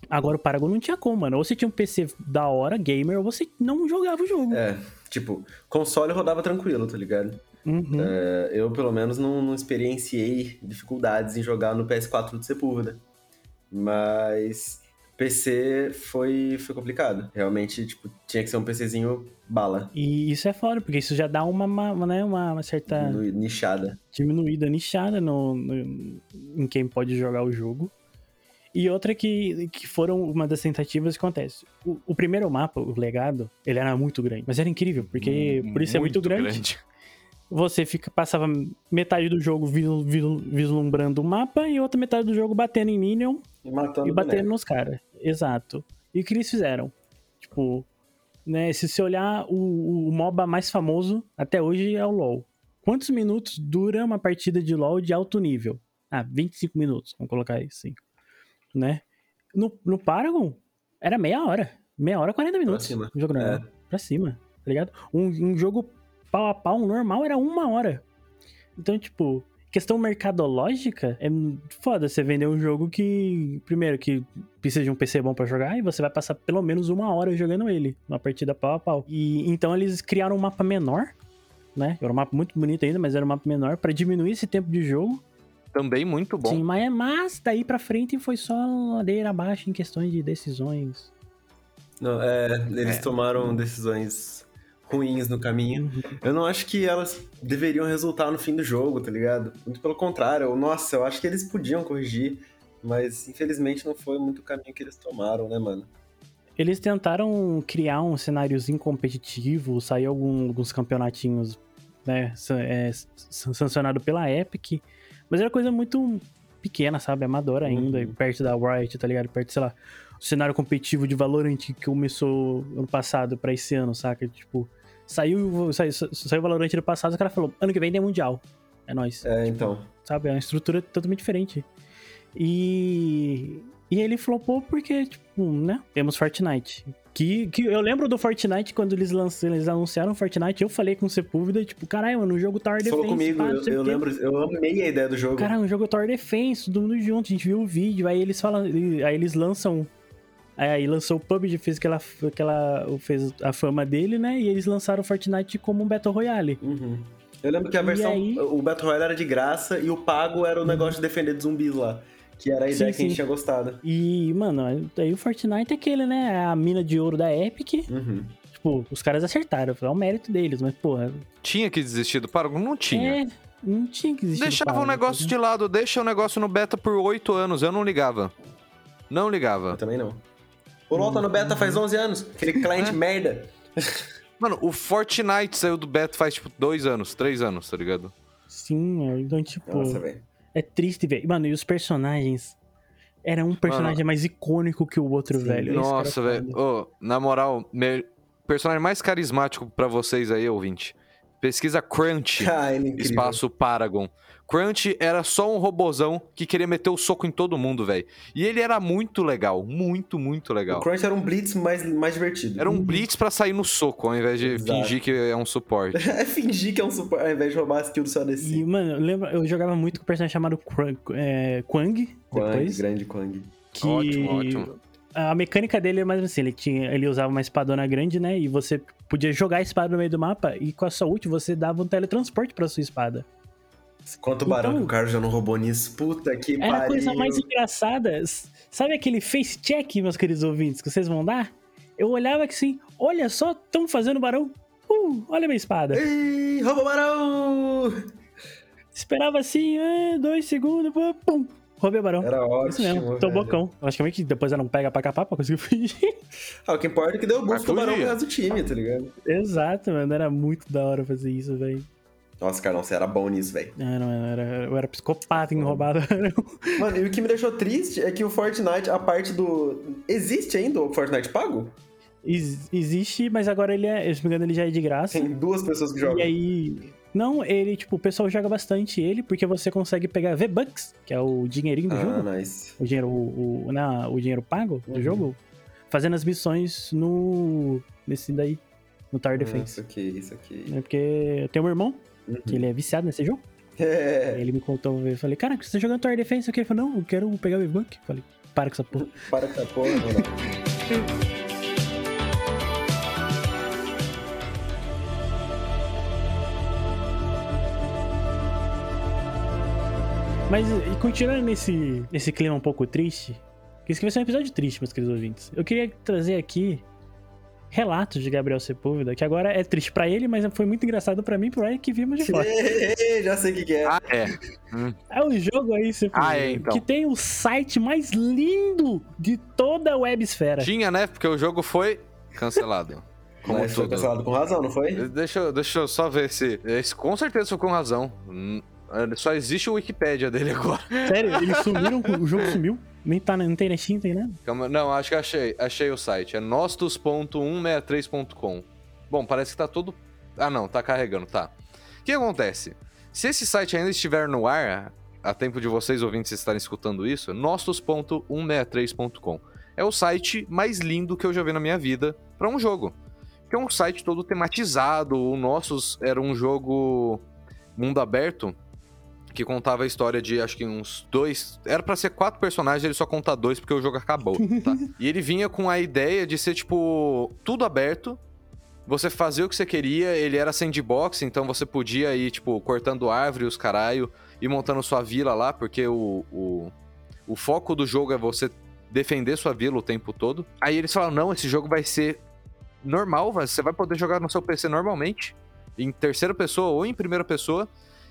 Agora o Paragon não tinha como, mano. Ou você tinha um PC da hora, gamer, ou você não jogava o jogo. É, tipo, console rodava tranquilo, tá ligado? Uhum. É, eu, pelo menos, não, não experienciei dificuldades em jogar no PS4 do Sepúlveda. Mas PC foi, foi complicado. Realmente, tipo, tinha que ser um PCzinho bala, E isso é foda, porque isso já dá uma, uma, né, uma, uma certa nichada. diminuída, nichada no, no- em quem pode jogar o jogo. E outra que, que foram uma das tentativas que acontece. O, o primeiro mapa, o legado, ele era muito grande. Mas era incrível, porque por isso é muito grande. Você fica, passava metade do jogo vislumbrando o mapa e outra metade do jogo batendo em Minion E matando e batendo boneco. nos caras. Exato. E o que eles fizeram? Tipo, né, se você olhar o, o MOBA mais famoso até hoje é o LoL. Quantos minutos dura uma partida de LoL de alto nível? Ah, 25 minutos, vamos colocar aí, sim. Né? No, no Paragon, era meia hora. Meia hora, 40 minutos. cima. Um jogo normal. É. Pra cima, tá ligado? Um, um jogo pau a pau normal era uma hora. Então, tipo, questão mercadológica, é foda você vender um jogo que, primeiro, que precisa de um PC bom pra jogar e você vai passar pelo menos uma hora jogando ele, uma partida pau a pau. E então eles criaram um mapa menor, né? Era um mapa muito bonito ainda, mas era um mapa menor pra diminuir esse tempo de jogo. Também muito bom. Sim, mas, mas daí pra frente foi só ladeira abaixo em questões de decisões. Não, é, eles É. tomaram decisões ruins no caminho. Uhum. Eu não acho que elas deveriam resultar no fim do jogo, tá ligado? Muito pelo contrário. eu- Nossa, eu acho que eles podiam corrigir, mas infelizmente não foi muito o caminho que eles tomaram, né, mano? Eles tentaram criar um cenáriozinho competitivo, saiu algum- alguns campeonatinhos, né, é, san- sancionado pela Epic, mas era coisa muito pequena, sabe, amadora ainda, Uhum. perto da Riot, tá ligado? Perto, sei lá, o cenário competitivo de Valorant que começou ano passado pra esse ano, saca? Tipo, saiu, saiu, saiu o Valorant ano passado, o cara falou, ano que vem tem Mundial, é nóis É, então. sabe? É uma estrutura totalmente diferente. E, e ele flopou porque, tipo, né? Temos Fortnite. Que, que eu lembro do Fortnite quando eles, lançaram, eles anunciaram Fortnite. Eu falei com o Sepúlveda, tipo, caralho, mano, o jogo Tower Você Defense. falou comigo, pá, não eu, eu quê." lembro, eu amei a ideia do jogo. Caralho, um jogo Tower Defense, todo mundo junto. A gente viu o vídeo, aí eles falam. Aí eles lançam. Aí lançou o PUBG, fez aquela, aquela. fez a fama dele, né? E eles lançaram o Fortnite como um Battle Royale. Uhum. Eu lembro que a E versão. aí? O Battle Royale era de graça e o pago era o negócio de defender de zumbis lá. Que era a ideia Sim, que a gente sim. tinha gostado. E, mano, aí o Fortnite é aquele, né? A mina de ouro da Epic. Uhum. Tipo, os caras acertaram, foi um mérito deles, mas, porra. Tinha que desistir do Paragon? Não tinha. É, não tinha que existir. Deixava o negócio de lado, deixa o negócio no beta por oito anos. Eu não ligava. Não Eu ligava. também não. O LoL tá no beta faz 11 anos. Aquele cliente merda. Mano, o Fortnite saiu do beta faz, tipo, dois anos, três anos, tá ligado? Sim, é, então, tipo, Nossa, velho. é triste, velho. Mano, e os personagens. Era um personagem mais icônico que o outro, Sim. velho. Esse Nossa, é velho. Ô, na moral, me- personagem mais carismático pra vocês aí, ouvinte. Pesquisa Crunch, Ah, ele é espaço Paragon. Crunch era só um robozão que queria meter o soco em todo mundo, velho. E ele era muito legal, muito, muito O legal. Crunch era um Blitz mais, mais divertido. Era um blitz pra sair no soco, ao invés de Exato. fingir que é um suporte. É fingir que é um suporte, ao invés de roubar a skill do seu E, ADC. mano, lembra, eu jogava muito com um personagem chamado Kwang, é, Kwang Quang, depois. grande Quang. Que Ótimo, ótimo. A mecânica dele é mais assim, ele, tinha, ele usava uma espadona grande, né? E você podia jogar a espada no meio do mapa e com a sua ult você dava um teletransporte pra sua espada. Quanto barão Então- que o Carlos já não roubou nisso? Puta que Era a pariu. coisa mais engraçada. Sabe aquele face check, meus queridos ouvintes, que vocês vão dar? Eu olhava assim, olha só, estão fazendo barão. Uh, olha minha espada. Ei, rouba barão! Esperava assim, ah, dois segundos, pum, pum. Roubei o barão. Era ótimo. Isso mesmo, tô velho. bocão. Logicamente, depois ela não pega pra capar pra conseguir fugir. Ah, o que importa é que deu Mas buff pro barão causa do time, tá ligado? Exato, mano. Era muito da hora fazer isso, velho. Nossa, Carlão, você era bom nisso, velho. Era, era, eu era psicopata em roubar barão. Mano, e o que me deixou triste é que o Fortnite, a parte do. Existe ainda o Fortnite pago? Ex- existe, mas agora ele é, se não me engano, ele já é de graça. Tem duas pessoas que jogam. E aí. Não, ele, tipo, o pessoal joga bastante ele, porque você consegue pegar V-Bucks, que é o dinheirinho do ah, jogo. nice. O dinheiro, o, o, não, o dinheiro pago do Uhum. jogo, fazendo as missões no. nesse daí. No Tower Ah, Defense. isso aqui, isso aqui. É porque eu tenho um irmão, Uhum. que ele é viciado nesse jogo. É, ele me contou, eu falei, cara, você tá jogando Tower Defense? Ele falou, não, eu quero pegar o V-Buck. Falei, para com essa porra. para com essa porra, mano. Mas e continuando nesse, nesse clima um pouco triste, que esse aqui vai ser um episódio triste, meus queridos ouvintes. Eu queria trazer aqui relatos de Gabriel Sepúlveda, que agora é triste pra ele, mas foi muito engraçado pra mim e pro que vimos de fora. Já sei o que, que é. Ah, é. É um jogo aí, Sepúlveda, Ah, é, então. que tem o site mais lindo de toda a websfera. Tinha, né? Porque o jogo foi cancelado. Como Mas foi tudo. cancelado com razão, não foi? Deixa, eu- deixa eu só ver se. Esse com certeza foi com razão. Hum, Só existe o Wikipedia dele agora. Sério, eles sumiram, o jogo sumiu. Nem tá, na- não tem na Steam, não tem nada. Calma, não, acho que achei. Achei o site. É nostos.163.com. Bom, parece que tá todo. Ah, não, tá carregando, tá. O que acontece? Se esse site ainda estiver no ar, a tempo de vocês ouvintes estarem escutando isso, nostos.163.com. É o site mais lindo que eu já vi na minha vida pra um jogo. Que é um site todo tematizado. O Nossos era um jogo mundo aberto que contava a história de acho que uns dois. Era pra ser quatro personagens, ele só conta dois porque o jogo acabou, tá? e ele vinha com a ideia de ser, tipo, tudo aberto. Você fazia o que você queria, ele era sandbox, então você podia ir, tipo, cortando árvore, os caralho, e montando sua vila lá, porque o, o, o foco do jogo é você defender sua vila o tempo todo. Aí eles falaram: não, esse jogo vai ser normal, você vai poder jogar no seu PC normalmente, em terceira pessoa ou em primeira pessoa.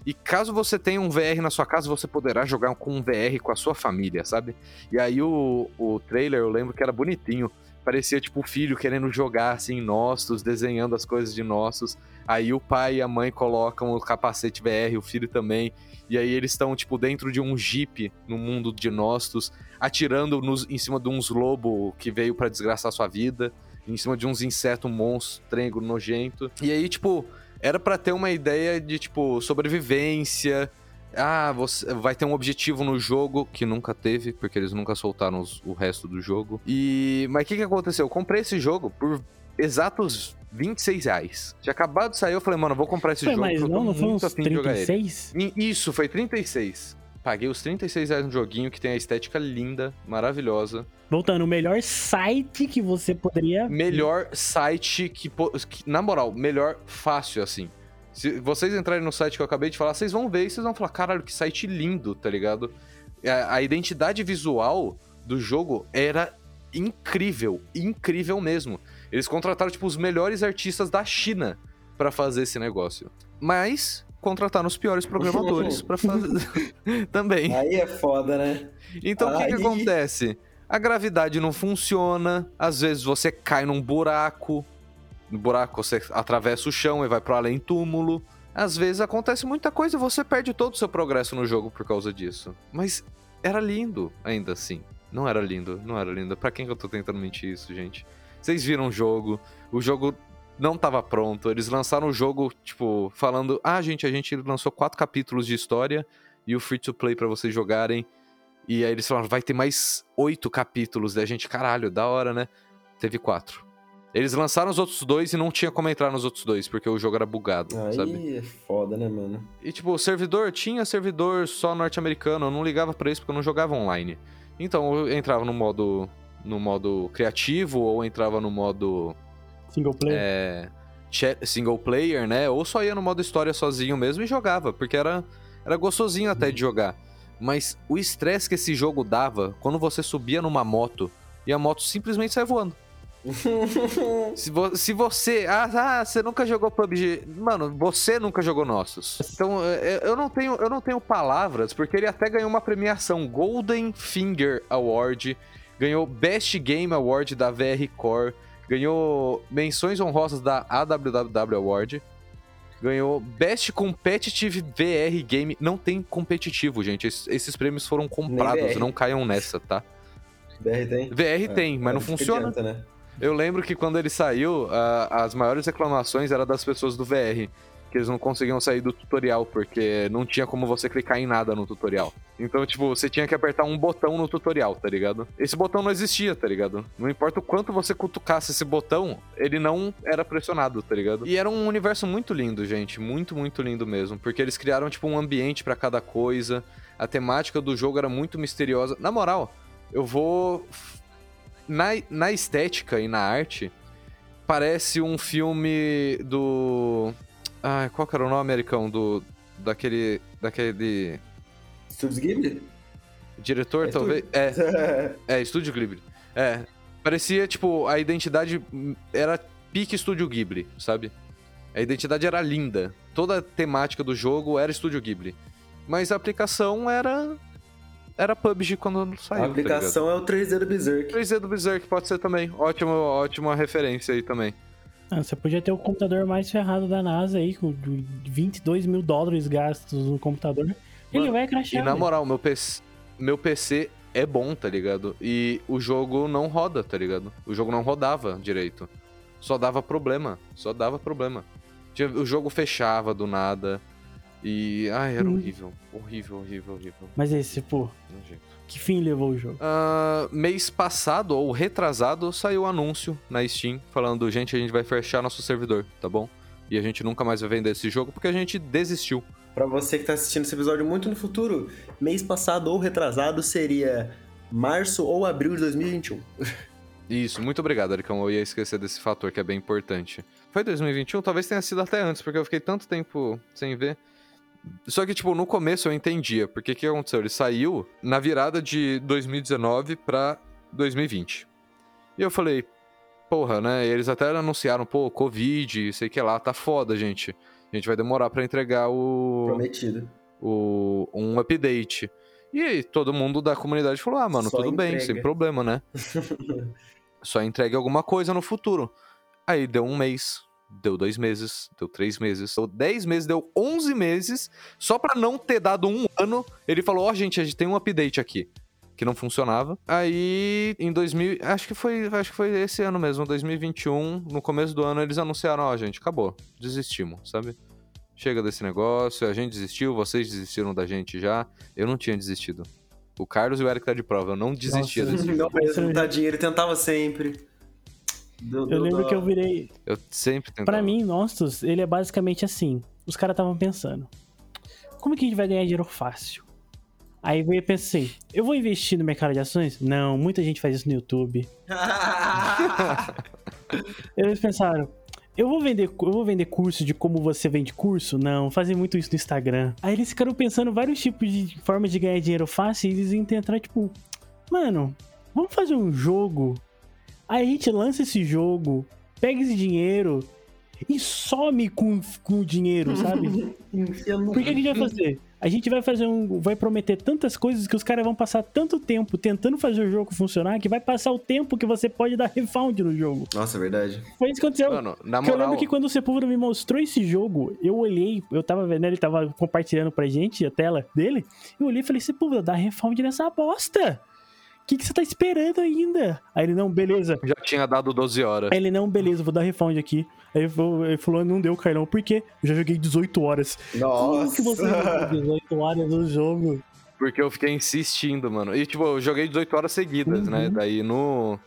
E caso você tenha um VR na sua casa, você poderá jogar com um VR com a sua família, sabe? E aí o, o trailer, eu lembro que era bonitinho. Parecia tipo o filho querendo jogar assim, Nossos, desenhando as coisas de Nossos. Aí o pai e a mãe colocam o capacete VR, o filho também. E aí eles estão, tipo, dentro de um jeep no mundo de Nossos, atirando nos, em cima de uns lobos que veio pra desgraçar sua vida. Em cima de uns insetos monstrengo, nojento. E aí, tipo, era pra ter uma ideia de, tipo, sobrevivência. Ah, você vai ter um objetivo no jogo que nunca teve, porque eles nunca soltaram os- o resto do jogo. E. Mas o que, que aconteceu? Eu comprei esse jogo por exatos 26 reais. Tinha acabado de sair, eu falei, mano, vou comprar esse Foi, jogo. mas não, não foi uns afim de jogar ele. 36? E Isso, foi 36. Paguei os 36 reais no joguinho que tem a estética linda, maravilhosa. Voltando, o melhor site que você poderia. Melhor site que, Na moral, melhor fácil, assim. Se vocês entrarem no site que eu acabei de falar, vocês vão ver e vocês vão falar, caralho, que site lindo, tá ligado? A, a identidade visual do jogo era incrível, incrível mesmo. Eles contrataram, tipo, os melhores artistas da China pra fazer esse negócio. Mas contrataram os piores programadores pra fazer também. Aí é foda, né? Então o que, que acontece? A gravidade não funciona, às vezes você cai num buraco, no buraco você atravessa o chão e vai pro além túmulo. Às vezes acontece muita coisa e você perde todo o seu progresso no jogo por causa disso. Mas era lindo ainda assim. Não era lindo, não era lindo. Pra quem que eu tô tentando mentir isso, gente? Vocês viram o jogo, o jogo não tava pronto. Eles lançaram o jogo, tipo, falando: ah, gente, a gente lançou quatro capítulos de história e o free to play pra vocês jogarem. E aí eles falaram, vai ter mais oito capítulos. Daí a gente, caralho, da hora, né? Teve quatro. Eles lançaram os outros dois e não tinha como entrar nos outros dois, porque o jogo era bugado, Aí sabe? é foda, né, mano? E tipo, o servidor tinha servidor só norte-americano, eu não ligava pra isso porque eu não jogava online. Então eu entrava no modo no modo criativo ou entrava no modo Single player. é, chat- single player, né? Ou só ia no modo história sozinho mesmo e jogava, porque era Era gostosinho até de jogar. Mas o estresse que esse jogo dava quando você subia numa moto e a moto simplesmente saia voando. se, vo se, você. Ah, ah, você nunca jogou PUBG. Mano, você nunca jogou nossos. Então, eu não tenho, eu não tenho palavras, porque ele até ganhou uma premiação Golden Finger Award, ganhou Best Game Award da VR Core, ganhou menções honrosas da AWWW Award. Ganhou Best Competitive VR Game. Não tem competitivo, gente. Esses, esses prêmios foram comprados, não caiam nessa, tá? VR tem? VR é, tem, mas não funciona. Adianta, né? Eu lembro que quando ele saiu, uh, as maiores reclamações eram das pessoas do VR. Que eles não conseguiam sair do tutorial, porque não tinha como você clicar em nada no tutorial. Então, tipo, você tinha que apertar um botão no tutorial, tá ligado? Esse botão não existia, tá ligado? Não importa o quanto você cutucasse esse botão, ele não era pressionado, tá ligado? E era um universo muito lindo, gente. Muito, muito lindo mesmo. Porque eles criaram, tipo, um ambiente para cada coisa. A temática do jogo era muito misteriosa. Na moral, eu vou na, na estética e na arte, parece um filme do. Ah, qual que era o nome americano? Do. Daquele. Daquele. Studio Ghibli? Diretor, é talvez. É. é, Estúdio Ghibli. É. Parecia, tipo, a identidade era pique Estúdio Ghibli, sabe? A identidade era linda. Toda a temática do jogo era Estúdio Ghibli. Mas a aplicação era era PUBG quando saiu. A tá aplicação tá é o 3D do Berserk. 3D do Berserk pode ser também. Ótima, ótima referência aí também. Ah, você podia ter o computador mais ferrado da NASA aí, com 22 mil dólares gastos no computador. Mano, Ele vai crashar. E na moral, meu PC, meu PC é bom, tá ligado? E o jogo não roda, tá ligado? O jogo não rodava direito. Só dava problema. Só dava problema. O jogo fechava do nada. E. Ai, era hum. horrível. Horrível, horrível, horrível. Mas esse, pô. Que fim levou o jogo? Uh, mês passado, ou retrasado, saiu o um anúncio na Steam falando: gente, a gente vai fechar nosso servidor, tá bom? E a gente nunca mais vai vender esse jogo porque a gente desistiu. Para você que tá assistindo esse episódio muito no futuro, mês passado ou retrasado seria março ou abril de 2021. Isso, muito obrigado, Aricão. Eu ia esquecer desse fator que é bem importante. Foi 2021? Talvez tenha sido até antes, porque eu fiquei tanto tempo sem ver. Só que, tipo, no começo eu entendia, porque o que aconteceu? Ele saiu na virada de 2019 pra 2020. E eu falei, porra, né? Eles até anunciaram, pô, Covid, sei que lá, tá foda, gente. A gente vai demorar para entregar o. Prometido. O, um update. E aí, todo mundo da comunidade falou: ah, mano, Só tudo entrega. bem, sem problema, né? Só entregue alguma coisa no futuro. Aí deu um mês, deu dois meses, deu três meses, deu dez meses, deu onze meses. Só para não ter dado um ano, ele falou: Ó, oh, gente, a gente tem um update aqui. Que não funcionava. Aí, em 2000. Acho que foi, acho que foi esse ano mesmo, 2021. No começo do ano, eles anunciaram: Ó, oh, gente, acabou. Desistimos, sabe? Chega desse negócio, a gente desistiu, vocês desistiram da gente já. Eu não tinha desistido. O Carlos e o Eric tá de prova, eu não desistia Nossa, desse Não mesmo, tadinho, ele tentava sempre. Do, do, eu lembro do... que eu virei. Eu sempre tentava. Pra mim, Nostos, ele é basicamente assim. Os caras estavam pensando: como é que a gente vai ganhar dinheiro fácil? Aí eu pensei, eu vou investir no mercado de ações? Não, muita gente faz isso no YouTube. Eles pensaram, eu vou vender, eu vou vender curso de como você vende curso? Não, fazer muito isso no Instagram. Aí eles ficaram pensando vários tipos de formas de ganhar dinheiro fácil e eles entraram tipo, mano, vamos fazer um jogo Aí a gente lança esse jogo, pega esse dinheiro e some com, com o dinheiro, sabe? Por que a gente vai fazer? A gente vai fazer um. Vai prometer tantas coisas que os caras vão passar tanto tempo tentando fazer o jogo funcionar que vai passar o tempo que você pode dar refund no jogo. Nossa, é verdade. Foi isso que aconteceu. Mano, na moral... Eu lembro que quando o Sepulveda me mostrou esse jogo, eu olhei, eu tava vendo, ele tava compartilhando pra gente a tela dele. Eu olhei e falei, Sepulveda, dá refund nessa bosta que, que você tá esperando ainda? Aí ele, não, beleza. Já tinha dado 12 horas. Aí ele, não, beleza, vou dar refund aqui. Aí ele falou, não deu, Carlão, por quê? Eu já joguei 18 horas. Nossa. Como que você jogou 18 horas no jogo? Porque eu fiquei insistindo, mano. E, tipo, eu joguei 18 horas seguidas, né? uhum. né? Daí no...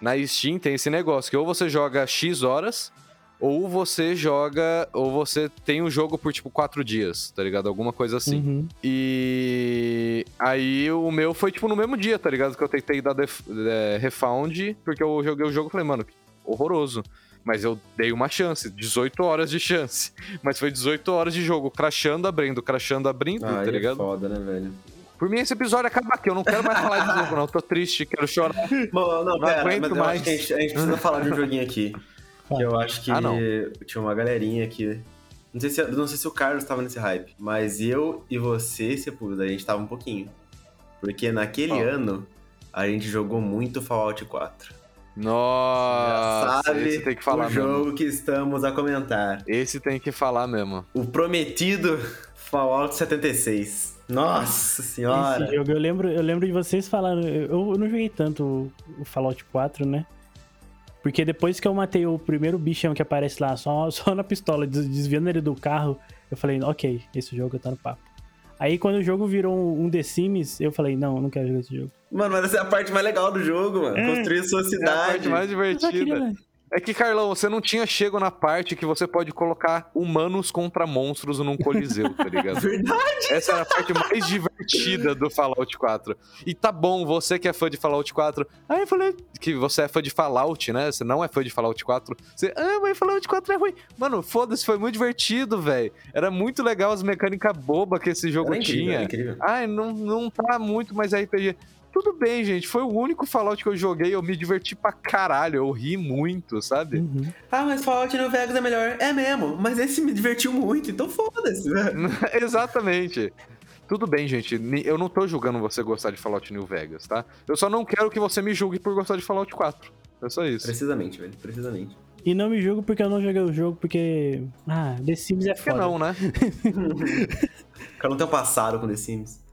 Na Steam tem esse negócio, que ou você joga X horas, ou você joga, ou você tem o um jogo por tipo quatro dias, tá ligado? Alguma coisa assim. Uhum. E aí o meu foi tipo no mesmo dia, tá ligado? Que eu tentei dar def... é, refund, porque eu joguei o jogo e falei, mano, horroroso. Mas eu dei uma chance, 18 horas de chance. Mas foi 18 horas de jogo, crachando, abrindo, crachando, abrindo, Ah, tá é ligado? foda, né, velho? Por mim, esse episódio acaba aqui. Eu não quero mais falar de jogo, não. Tô triste, quero chorar. Bom, não, Não pera, aguento mas eu mais. acho que a gente, a gente precisa falar de um joguinho aqui. Que eu acho que Ah, não. tinha uma galerinha aqui. Não sei, se, não sei se o Carlos tava nesse hype, mas eu e você, Sepulveda, a gente tava um pouquinho. Porque naquele Ó. ano, a gente jogou muito Fallout 4. Nossa, Já sabe esse tem que falar o mesmo. jogo que estamos a comentar. Esse tem que falar mesmo. O prometido Fallout 76. Nossa senhora! Esse jogo, eu lembro, eu lembro de vocês falando. Eu, eu não joguei tanto o, o Fallout 4, né? Porque depois que eu matei o primeiro bichão que aparece lá, só, só na pistola, des- desviando ele do carro, eu falei, ok, esse jogo tá no papo. Aí quando o jogo virou um, The Sims, eu falei, não, eu não quero jogar esse jogo. Mano, mas essa é a parte mais legal do jogo, mano. É. Construir sua É a cidade. parte mais divertida. É que, Carlão, você não tinha chego na parte que você pode colocar humanos contra monstros num coliseu, tá ligado? Verdade! Essa era a parte mais divertida do Fallout 4. E tá bom, você que é fã de Fallout 4. Aí eu falei que você é fã de Fallout, né? Você não é fã de Fallout 4. Você, ah, mas Fallout 4 é ruim. Mano, foda-se, foi muito divertido, velho. Era muito legal as mecânicas bobas que esse jogo incrível, tinha. incrível. Ai, não, não tá muito mais RPG. Tudo bem, gente. Foi o único Fallout que eu joguei. Eu me diverti pra caralho. Eu ri muito, sabe? Uhum. Ah, mas Fallout New Vegas é melhor. É mesmo, mas esse me divertiu muito, então foda-se. né? Exatamente. Tudo bem, gente. Eu não tô julgando você gostar de Fallout New Vegas, tá? Eu só não quero que você me julgue por gostar de Fallout 4. É só isso. Precisamente, velho, precisamente. E não me julgo porque eu não joguei o jogo, porque. Ah, The Sims é foda. não, né? O cara não tem um passado com The Sims.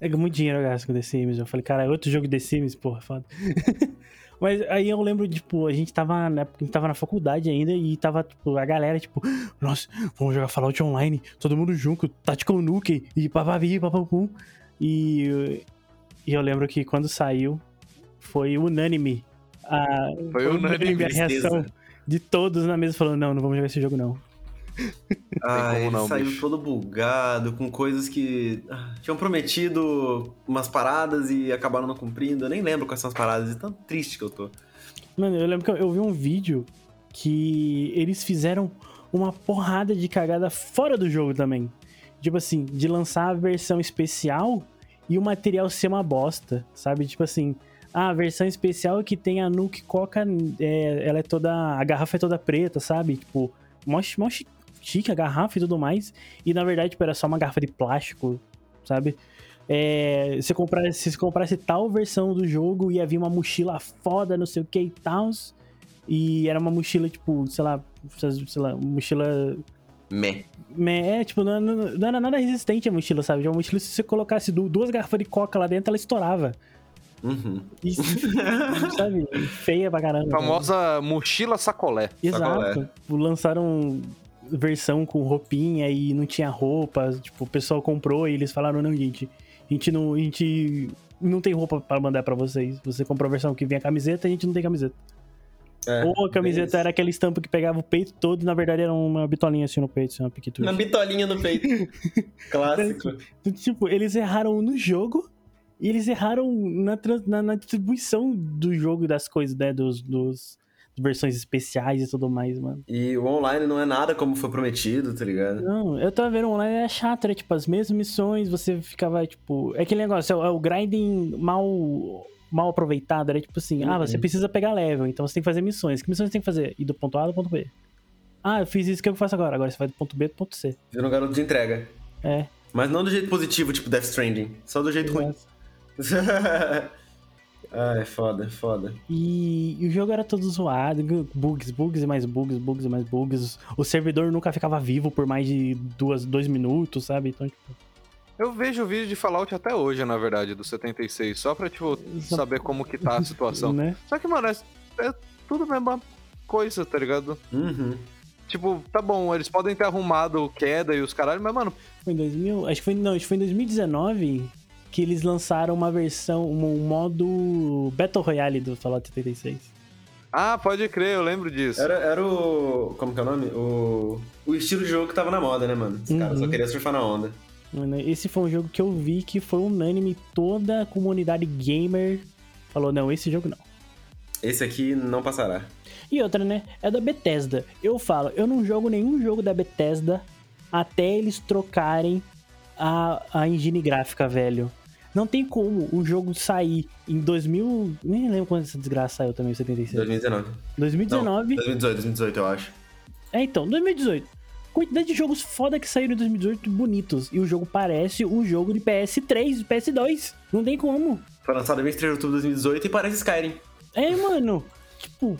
É muito dinheiro eu gasto com The Sims. Eu falei, cara, é outro jogo The Sims, porra, foda. Mas aí eu lembro, tipo, a gente tava na, época, a gente tava na faculdade ainda e tava, tipo, a galera, tipo, nossa, vamos jogar Fallout Online, todo mundo junto, Tactical Nuke e papapi, papapum. E, e eu lembro que quando saiu, foi unânime. A, Foi unânime, a reação de todos na mesa falando, não, não vamos jogar esse jogo não. Ah, ele não, saiu bicho. todo bugado, com coisas que ah, tinham prometido umas paradas e acabaram não cumprindo. Eu nem lembro quais são as paradas, de tão triste que eu tô. Mano, eu lembro que eu, vi um vídeo que eles fizeram uma porrada de cagada fora do jogo também. Tipo assim, de lançar a versão especial e o material ser uma bosta, sabe? Tipo assim, ah, a versão especial que tem a Nuke Coca, é, ela é toda. A garrafa é toda preta, sabe? Tipo, mó, chique a garrafa e tudo mais. E na verdade, tipo, era só uma garrafa de plástico, sabe? É, se, comprasse, se você comprasse tal versão do jogo, ia vir uma mochila foda, não sei o que e tal. E era uma mochila, tipo, sei lá, sei lá, mochila. Meh. É, tipo, não, não, não era nada resistente a mochila, sabe? Uma mochila, se você colocasse du- duas garrafas de coca lá dentro, ela estourava. Uhum. E, sabe? Feia pra caramba. Famosa mochila sacolé. sacolé. Exato. Tipo, Lançaram versão com roupinha e não tinha roupa. Tipo, o pessoal comprou e eles falaram, não, gente, a gente não, a gente não tem roupa pra mandar pra vocês. Você comprou a versão que vem a camiseta, a gente não tem camiseta. É, Ou a camiseta era aquela estampa que pegava o peito todo e na verdade era uma bitolinha assim no peito, assim, uma piquetura. Uma bitolinha no peito. Clássico. Então, Tipo, eles erraram no jogo e eles erraram na, na, na distribuição do jogo e das coisas, né? Dos, dos versões especiais e tudo mais, mano. E o online não é nada como foi prometido, tá ligado? Não, eu tava vendo online, era chato, era tipo as mesmas missões, você ficava, tipo. É aquele negócio, é o, é o grinding mal. Mal aproveitado, era tipo assim, ah, você Uhum. precisa pegar level, então você tem que fazer missões. Que missões você tem que fazer? Ir do ponto A ao ponto B. Ah, eu fiz isso que eu faço agora. Agora você vai do ponto B pro ponto C. Vira um garoto de entrega. É. Mas não do jeito positivo, tipo Death Stranding. Só do jeito ruim. ah, é foda, é foda. E, e o jogo era todo zoado, bugs, bugs e mais bugs, bugs e mais bugs. O servidor nunca ficava vivo por mais de duas, dois minutos, sabe? Então, tipo, Eu vejo vídeo de Fallout até hoje, na verdade, do 76, só pra, tipo, Só- saber como que tá a situação. né? Só que, mano, é, é tudo a mesma coisa, tá ligado? Uhum. Tipo, tá bom, eles podem ter arrumado queda e os caralho, mas, mano, Foi em 2000, acho que foi, não, acho que foi em 2019 que eles lançaram uma versão, um modo Battle Royale do Fallout 76. ah, pode crer, eu lembro disso. Era, era o. Como que é o nome? O. O estilo de jogo que tava na moda, né, mano? Os caras só Uhum. queriam surfar na onda. Mano, Esse foi um jogo que eu vi que foi unânime, toda a comunidade gamer falou, não, esse jogo não. Esse aqui não passará. E outra, né? É da Bethesda. Eu falo, eu não jogo nenhum jogo da Bethesda até eles trocarem a, a engine gráfica, velho. Não tem como o jogo sair em 2000. Nem lembro quando essa desgraça saiu também, 76. 2019. 2019. Não, 2018, 2018, eu acho. É, então, 2018. Quantidade de jogos foda que saíram em 2018 bonitos. E o jogo parece um jogo de PS3, PS2. Não tem como. Foi lançado em 23 de outubro de 2018 e parece Skyrim. É, mano. Tipo.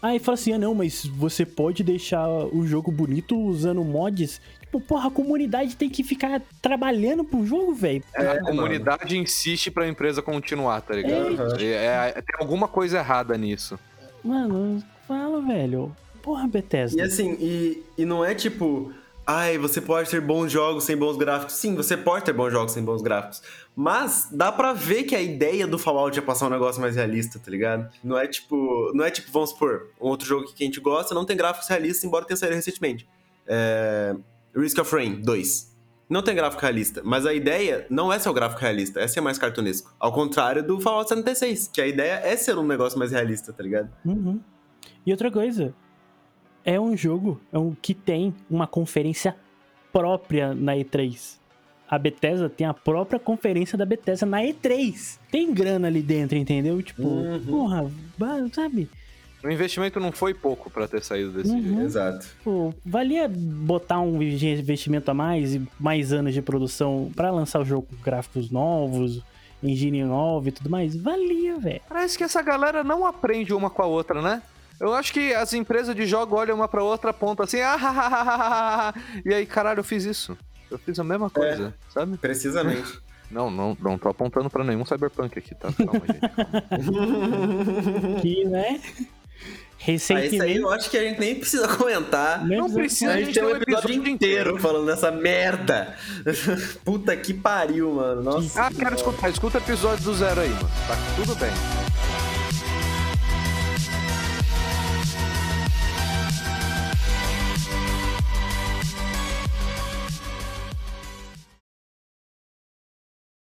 Aí fala assim: ah, não, mas você pode deixar o jogo bonito usando mods. Tipo, porra, a comunidade tem que ficar trabalhando pro jogo, velho. É, a mano. comunidade insiste pra empresa continuar, tá ligado? É. É, é- tem alguma coisa errada nisso. Mano, fala, velho. Porra, Bethesda. E assim, e, e não é tipo, ai, você pode ter bons jogos sem bons gráficos. Sim, você pode ter bons jogos sem bons gráficos. Mas dá pra ver que a ideia do Fallout é passar um negócio mais realista, tá ligado? Não é tipo, não é tipo, vamos supor, um outro jogo que a gente gosta não tem gráficos realistas, embora tenha saído recentemente. É... Risk of Rain 2. Não tem gráfico realista, mas a ideia não é ser o gráfico realista, é ser mais cartunesco. Ao contrário do Fallout 76, que a ideia é ser um negócio mais realista, tá ligado? Uhum. E outra coisa, é um jogo é um, que tem uma conferência própria na E3. A Bethesda tem a própria conferência da Bethesda na E3. Tem grana ali dentro, entendeu? Tipo, Uhum. porra, sabe? O investimento não foi pouco pra ter saído desse Uhum. jeito. Exato. Pô, valia botar um investimento a mais e mais anos de produção pra lançar o jogo com gráficos novos, engine novo e tudo mais? Valia, velho. Parece que essa galera não aprende uma com a outra, né? Eu acho que as empresas de jogo olham uma pra outra, apontam assim, ah, ha, ha, ha, ha, ha", e aí, caralho, eu fiz isso. Eu fiz a mesma coisa, sabe? Precisamente. Não, não, não tô apontando pra nenhum cyberpunk aqui, tá? Calma, gente. calma. Que, né? Ah, esse aí Recentemente. eu acho que a gente nem precisa comentar. nem Não precisa- precisa, A gente tem um episódio episódio inteiro inteiro. falando dessa merda. Puta que pariu, mano. Nossa. Ah, quero escutar. Escuta o episódio do zero aí, mano. Tá tudo bem.